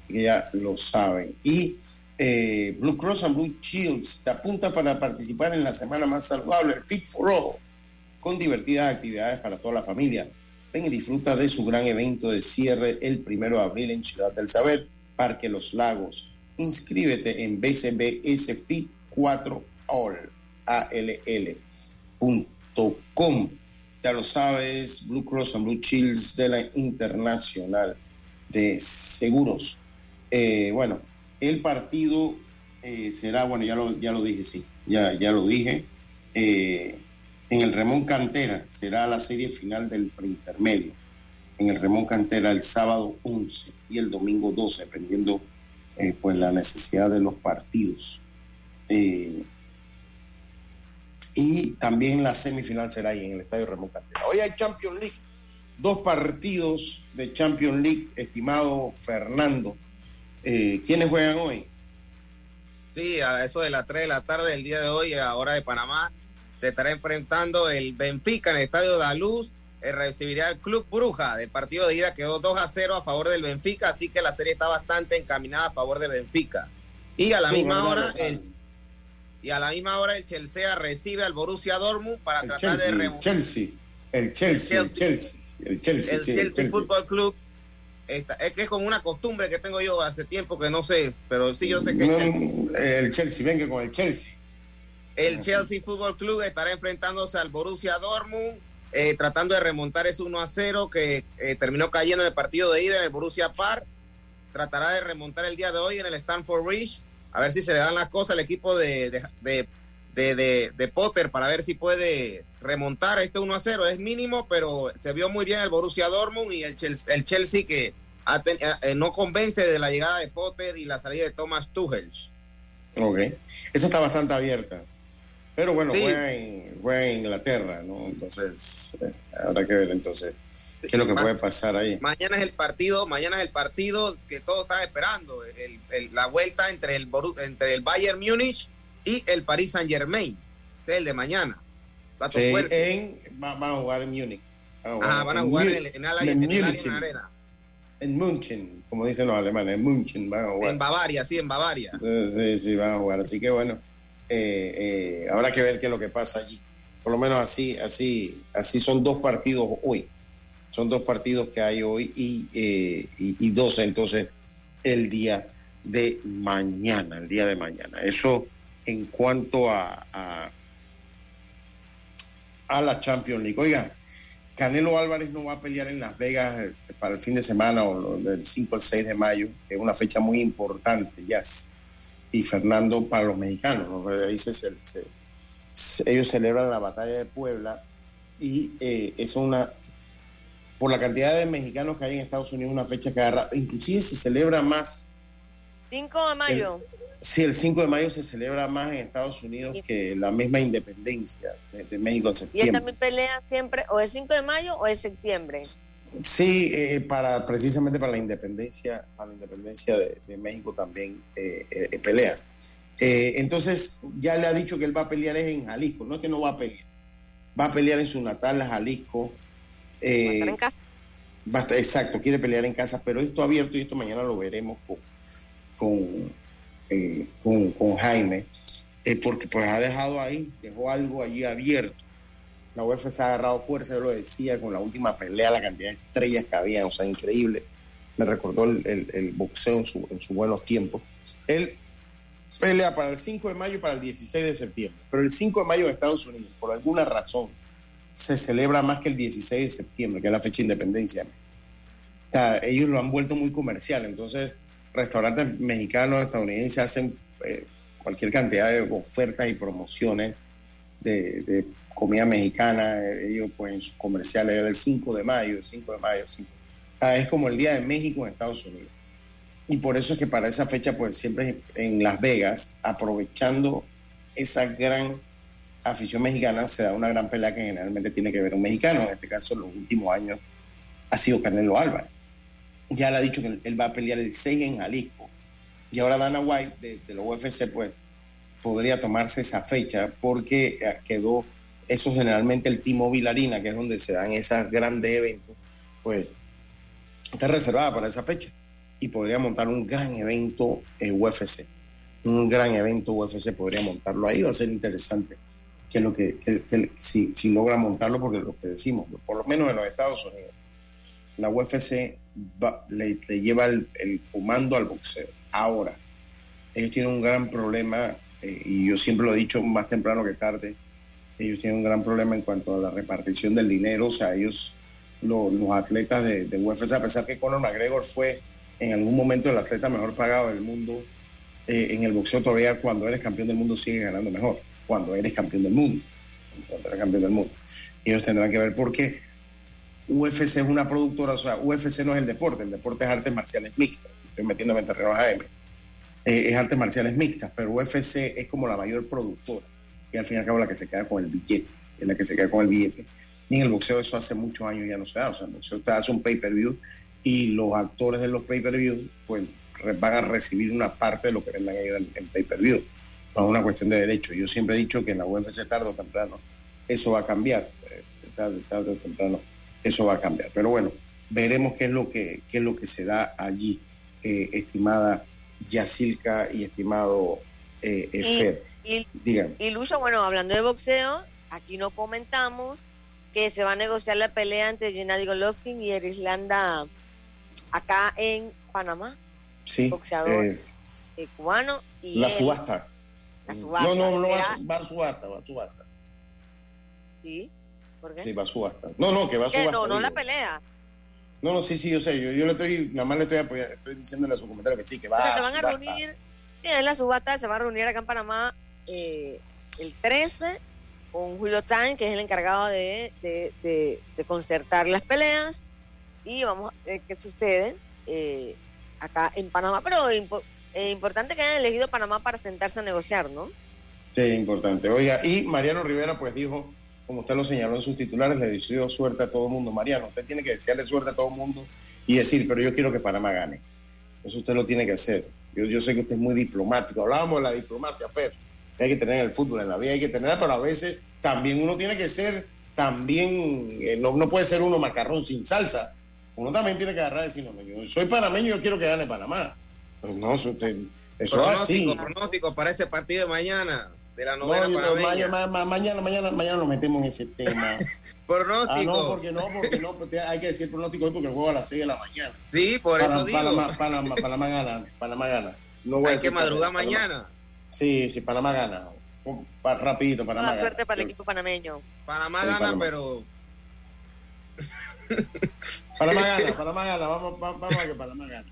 que ya lo saben. Y eh, Blue Cross and Blue Shields te apunta para participar en la semana más saludable, el Fit for All, con divertidas actividades para toda la familia. Ven y disfruta de su gran evento de cierre el primero de abril en Ciudad del Saber, Parque Los Lagos. Inscríbete en BCBS Fit 4 All, A-L-L.com. Ya lo sabes, Blue Cross and Blue Shields de la Internacional de Seguros. Eh, bueno, el partido eh, será, bueno, ya lo, ya lo dije, sí, ya, ya lo dije. Eh, en el Remón Cantera será la serie final del preintermedio. En el Remón Cantera el sábado 11 y el domingo 12, dependiendo pues la necesidad de los partidos. Y también la semifinal será ahí en el Estadio Remón Cantera. Hoy hay Champions League, dos partidos de Champions League, estimado Fernando. Eh, ¿Quiénes juegan hoy? Sí, a eso de las 3 de la tarde del día de hoy, a hora de Panamá, se estará enfrentando el Benfica en el Estadio La Luz. Eh, recibirá el Club Bruja. Del partido de ida quedó 2 a 0 a favor del Benfica, así que la serie está bastante encaminada a favor de Benfica. Y a la Sí, misma hora, el, y a la misma hora el Chelsea recibe al Borussia Dortmund para El tratar de Chelsea, remontar. Chelsea, el Chelsea, el Chelsea, el Chelsea, el sí, el Chelsea Chelsea. Football Club esta- es que es como una costumbre que tengo yo hace tiempo que no sé, pero sí yo sé que el No, Chelsea, el Chelsea, venga con el Chelsea. el Chelsea Fútbol Club estará enfrentándose al Borussia Dortmund, eh, tratando de remontar ese 1 a 0 que eh, terminó cayendo en el partido de ida en el Borussia Park. Tratará de remontar el día de hoy en el Stanford Bridge, a ver si se le dan las cosas al equipo de, de, de, de- Potter para ver si puede remontar este 1 a 0. Es mínimo, pero se vio muy bien el Borussia Dortmund y el Chelsea, el Chelsea que ten- eh, no convence de la llegada de Potter y la salida de Thomas Tuchel. Ok. Esa está bastante abierta. Pero bueno, Sí. juega, en, juega en Inglaterra, ¿no? Entonces, eh, habrá que ver entonces qué es lo que puede pasar ahí. Mañana es el partido, mañana es el partido que todos están esperando, el- el- la vuelta entre el entre el Bayern Múnich y el Paris Saint Germain. Es el de mañana. Sí, en, va- van a jugar en Múnich. Ajá, van a jugar en, el- en Allianz- en el Allianz Arena. En München, como dicen los alemanes, en München van a jugar. En Bavaria, sí, en Bavaria. Entonces, sí, sí, van a jugar. Así que bueno, eh, eh, habrá que ver qué es lo que pasa allí. Por lo menos así, así, así son dos partidos hoy. Son dos partidos que hay hoy y, eh, y, y dos entonces el día de mañana, el día de mañana. Eso en cuanto a, a, la Champions League. Oigan, Canelo Álvarez no va a pelear en Las Vegas eh, para el fin de semana o del 5 al 6 de mayo, que es una fecha muy importante, ya. Y Fernando para los mexicanos, ellos celebran la batalla de Puebla y eh, es una, por la cantidad de mexicanos que hay en Estados Unidos, una fecha que agarra, inclusive se celebra más 5 de mayo. Sí, el 5 de mayo se celebra más en Estados Unidos que la misma independencia de, de México en Y esta septiembre. mi pelea siempre o es 5 de mayo o es septiembre. Sí, eh, para precisamente para la independencia, para la independencia de, de México también eh, eh, pelea. Entonces ya le ha dicho que él va a pelear es en Jalisco, no es que no va a pelear, va a pelear en su natal Jalisco. Eh, en casa. va a estar- exacto, quiere pelear en casa, pero esto abierto y esto mañana lo veremos con, con, eh, con, con Jaime, eh, porque pues ha dejado ahí, dejó algo allí abierto. La UFC ha agarrado fuerza, yo lo decía, con la última pelea, la cantidad de estrellas que había, o sea, increíble. Me recordó el, el- el boxeo en, su- en sus buenos tiempos. Él pelea para el 5 de mayo y para el 16 de septiembre, pero el 5 de mayo en Estados Unidos, por alguna razón, se celebra más que el 16 de septiembre, que es la fecha de independencia. O sea, ellos lo han vuelto muy comercial, entonces restaurantes mexicanos, estadounidenses hacen eh, cualquier cantidad de ofertas y promociones de, de comida mexicana, ellos pues en sus comerciales, el 5 de mayo, el 5 de mayo, 5. O sea, es como el Día de México en Estados Unidos. Y por eso es que para esa fecha, pues siempre en Las Vegas, aprovechando esa gran afición mexicana, se da una gran pelea que generalmente tiene que ver un mexicano. En este caso, los últimos años ha sido Canelo Álvarez. Ya le ha dicho que él va a pelear el 6 en Jalisco. Y ahora Dana White de, la UFC, pues, podría tomarse esa fecha porque eh, quedó, eso es generalmente el T-Mobile Arena, que es donde se dan esos grandes eventos, pues está reservada para esa fecha y podría montar un gran evento eh, UFC. Un gran evento UFC podría montarlo ahí, va a ser interesante que lo que, si, si logra montarlo, porque lo que decimos, por lo menos en los Estados Unidos, la UFC va- le, le lleva el, el comando al boxeo. Ahora, ellos tienen un gran problema, eh, y yo siempre lo he dicho más temprano que tarde, ellos tienen un gran problema en cuanto a la repartición del dinero, o sea, ellos, lo- los atletas de, de UFC, a pesar que Conor McGregor fue en algún momento el atleta mejor pagado del mundo, eh, en el boxeo todavía cuando eres campeón del mundo sigue ganando mejor, cuando eres campeón del mundo, cuando eres campeón del mundo. Ellos tendrán que ver por qué. UFC es una productora, o sea, UFC no es el deporte, el deporte es artes marciales mixtas. Estoy metiéndome en terreno AM. Eh, es artes marciales mixtas, pero UFC es como la mayor productora y al fin y al cabo la que se queda con el billete, es la que se queda con el billete. Y en el boxeo eso hace muchos años ya no se da, o sea, el boxeo te hace un pay-per-view y los actores de los pay-per-view pues van a recibir una parte de lo que vendan ellos en pay-per-view. Es una cuestión de derecho. Yo siempre he dicho que en la UFC tarde o temprano eso va a cambiar, eh, tarde, tarde o temprano eso va a cambiar. Pero bueno, veremos qué es lo que, qué es lo que se da allí, eh, estimada Yacilca y estimado eh, Y-. Y, Dígame. y Lucho, bueno, hablando de boxeo, aquí no comentamos que se va a negociar la pelea entre Gennady Golovkin y Erislanda acá en Panamá, Sí, boxeador es eh, cubano. Y la él- subasta. Subasta. No, no, no va, a su- va a subasta, va a subasta. Sí, ¿por qué? Sí, va a subasta. No, no, que va a subasta. No, no digo. la pelea. No, no, sí, sí, yo sé. Yo, yo le estoy, nada más le estoy apoyando, estoy diciéndole a su comentario que sí, que va O sea, a te van a subasta. reunir, en la subasta se va a reunir acá en Panamá eh, el 13 con Julio Tan, que es el encargado de, de, de- de concertar las peleas. Y vamos a ver qué sucede eh, acá en Panamá. Pero eh, importante que hayan elegido Panamá para sentarse a negociar, ¿no? Sí, importante. Oiga, y Mariano Rivera pues dijo, como usted lo señaló en sus titulares, le deseó suerte a todo el mundo. Mariano, usted tiene que desearle suerte a todo el mundo y decir, pero yo quiero que Panamá gane. Eso usted lo tiene que hacer. Yo, yo sé que usted es muy diplomático. Hablábamos de la diplomacia, Fer, que hay que tener en el fútbol, en la vida hay que tenerla, pero a veces también uno tiene que ser, también, eh, no, no puede ser uno macarrón sin salsa. Uno también tiene que agarrar y decir, no, yo soy panameño, yo quiero que gane Panamá. Pues no, eso, usted, eso es así. Pronóstico, pronóstico para ese partido de mañana, de la No, novena te- panameña. mañana, ma- mañana, mañana, mañana nos metemos en ese tema. Pronóstico. Ah, no, porque no, porque no, porque hay que decir pronóstico hoy porque el juego a las 6 de la mañana. Sí, por eso digo. Panamá, Panamá, Panamá gana, Panamá gana. No voy a Hay decir que madrugar Panamá. mañana. Sí, sí, Panamá gana. Pa- rapidito, Panamá Buena gana. suerte para el equipo panameño. Panamá Sí, gana, Panamá. pero Panamá gana, Panamá gana. Vamos, va- vamos a que Panamá gana.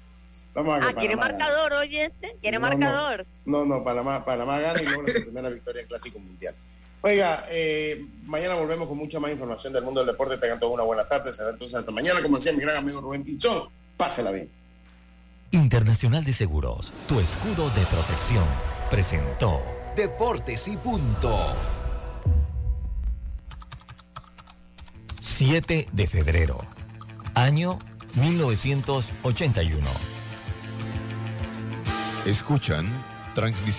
Vamos a que Ah, ¿quiere Panamá gana. marcador, oye este? ¿Quiere No, no. marcador? No, no, Panamá, Panamá gana y logra su primera victoria en Clásico Mundial. Oiga, eh, mañana volvemos con mucha más información del mundo del deporte. Tengan todos una buena tarde. Será entonces hasta mañana. Como decía mi gran amigo Rubén Pinzón, pásela bien. Internacional de Seguros, tu escudo de protección, presentó Deportes y punto. 7 de febrero, año 1981. Escuchan transmisión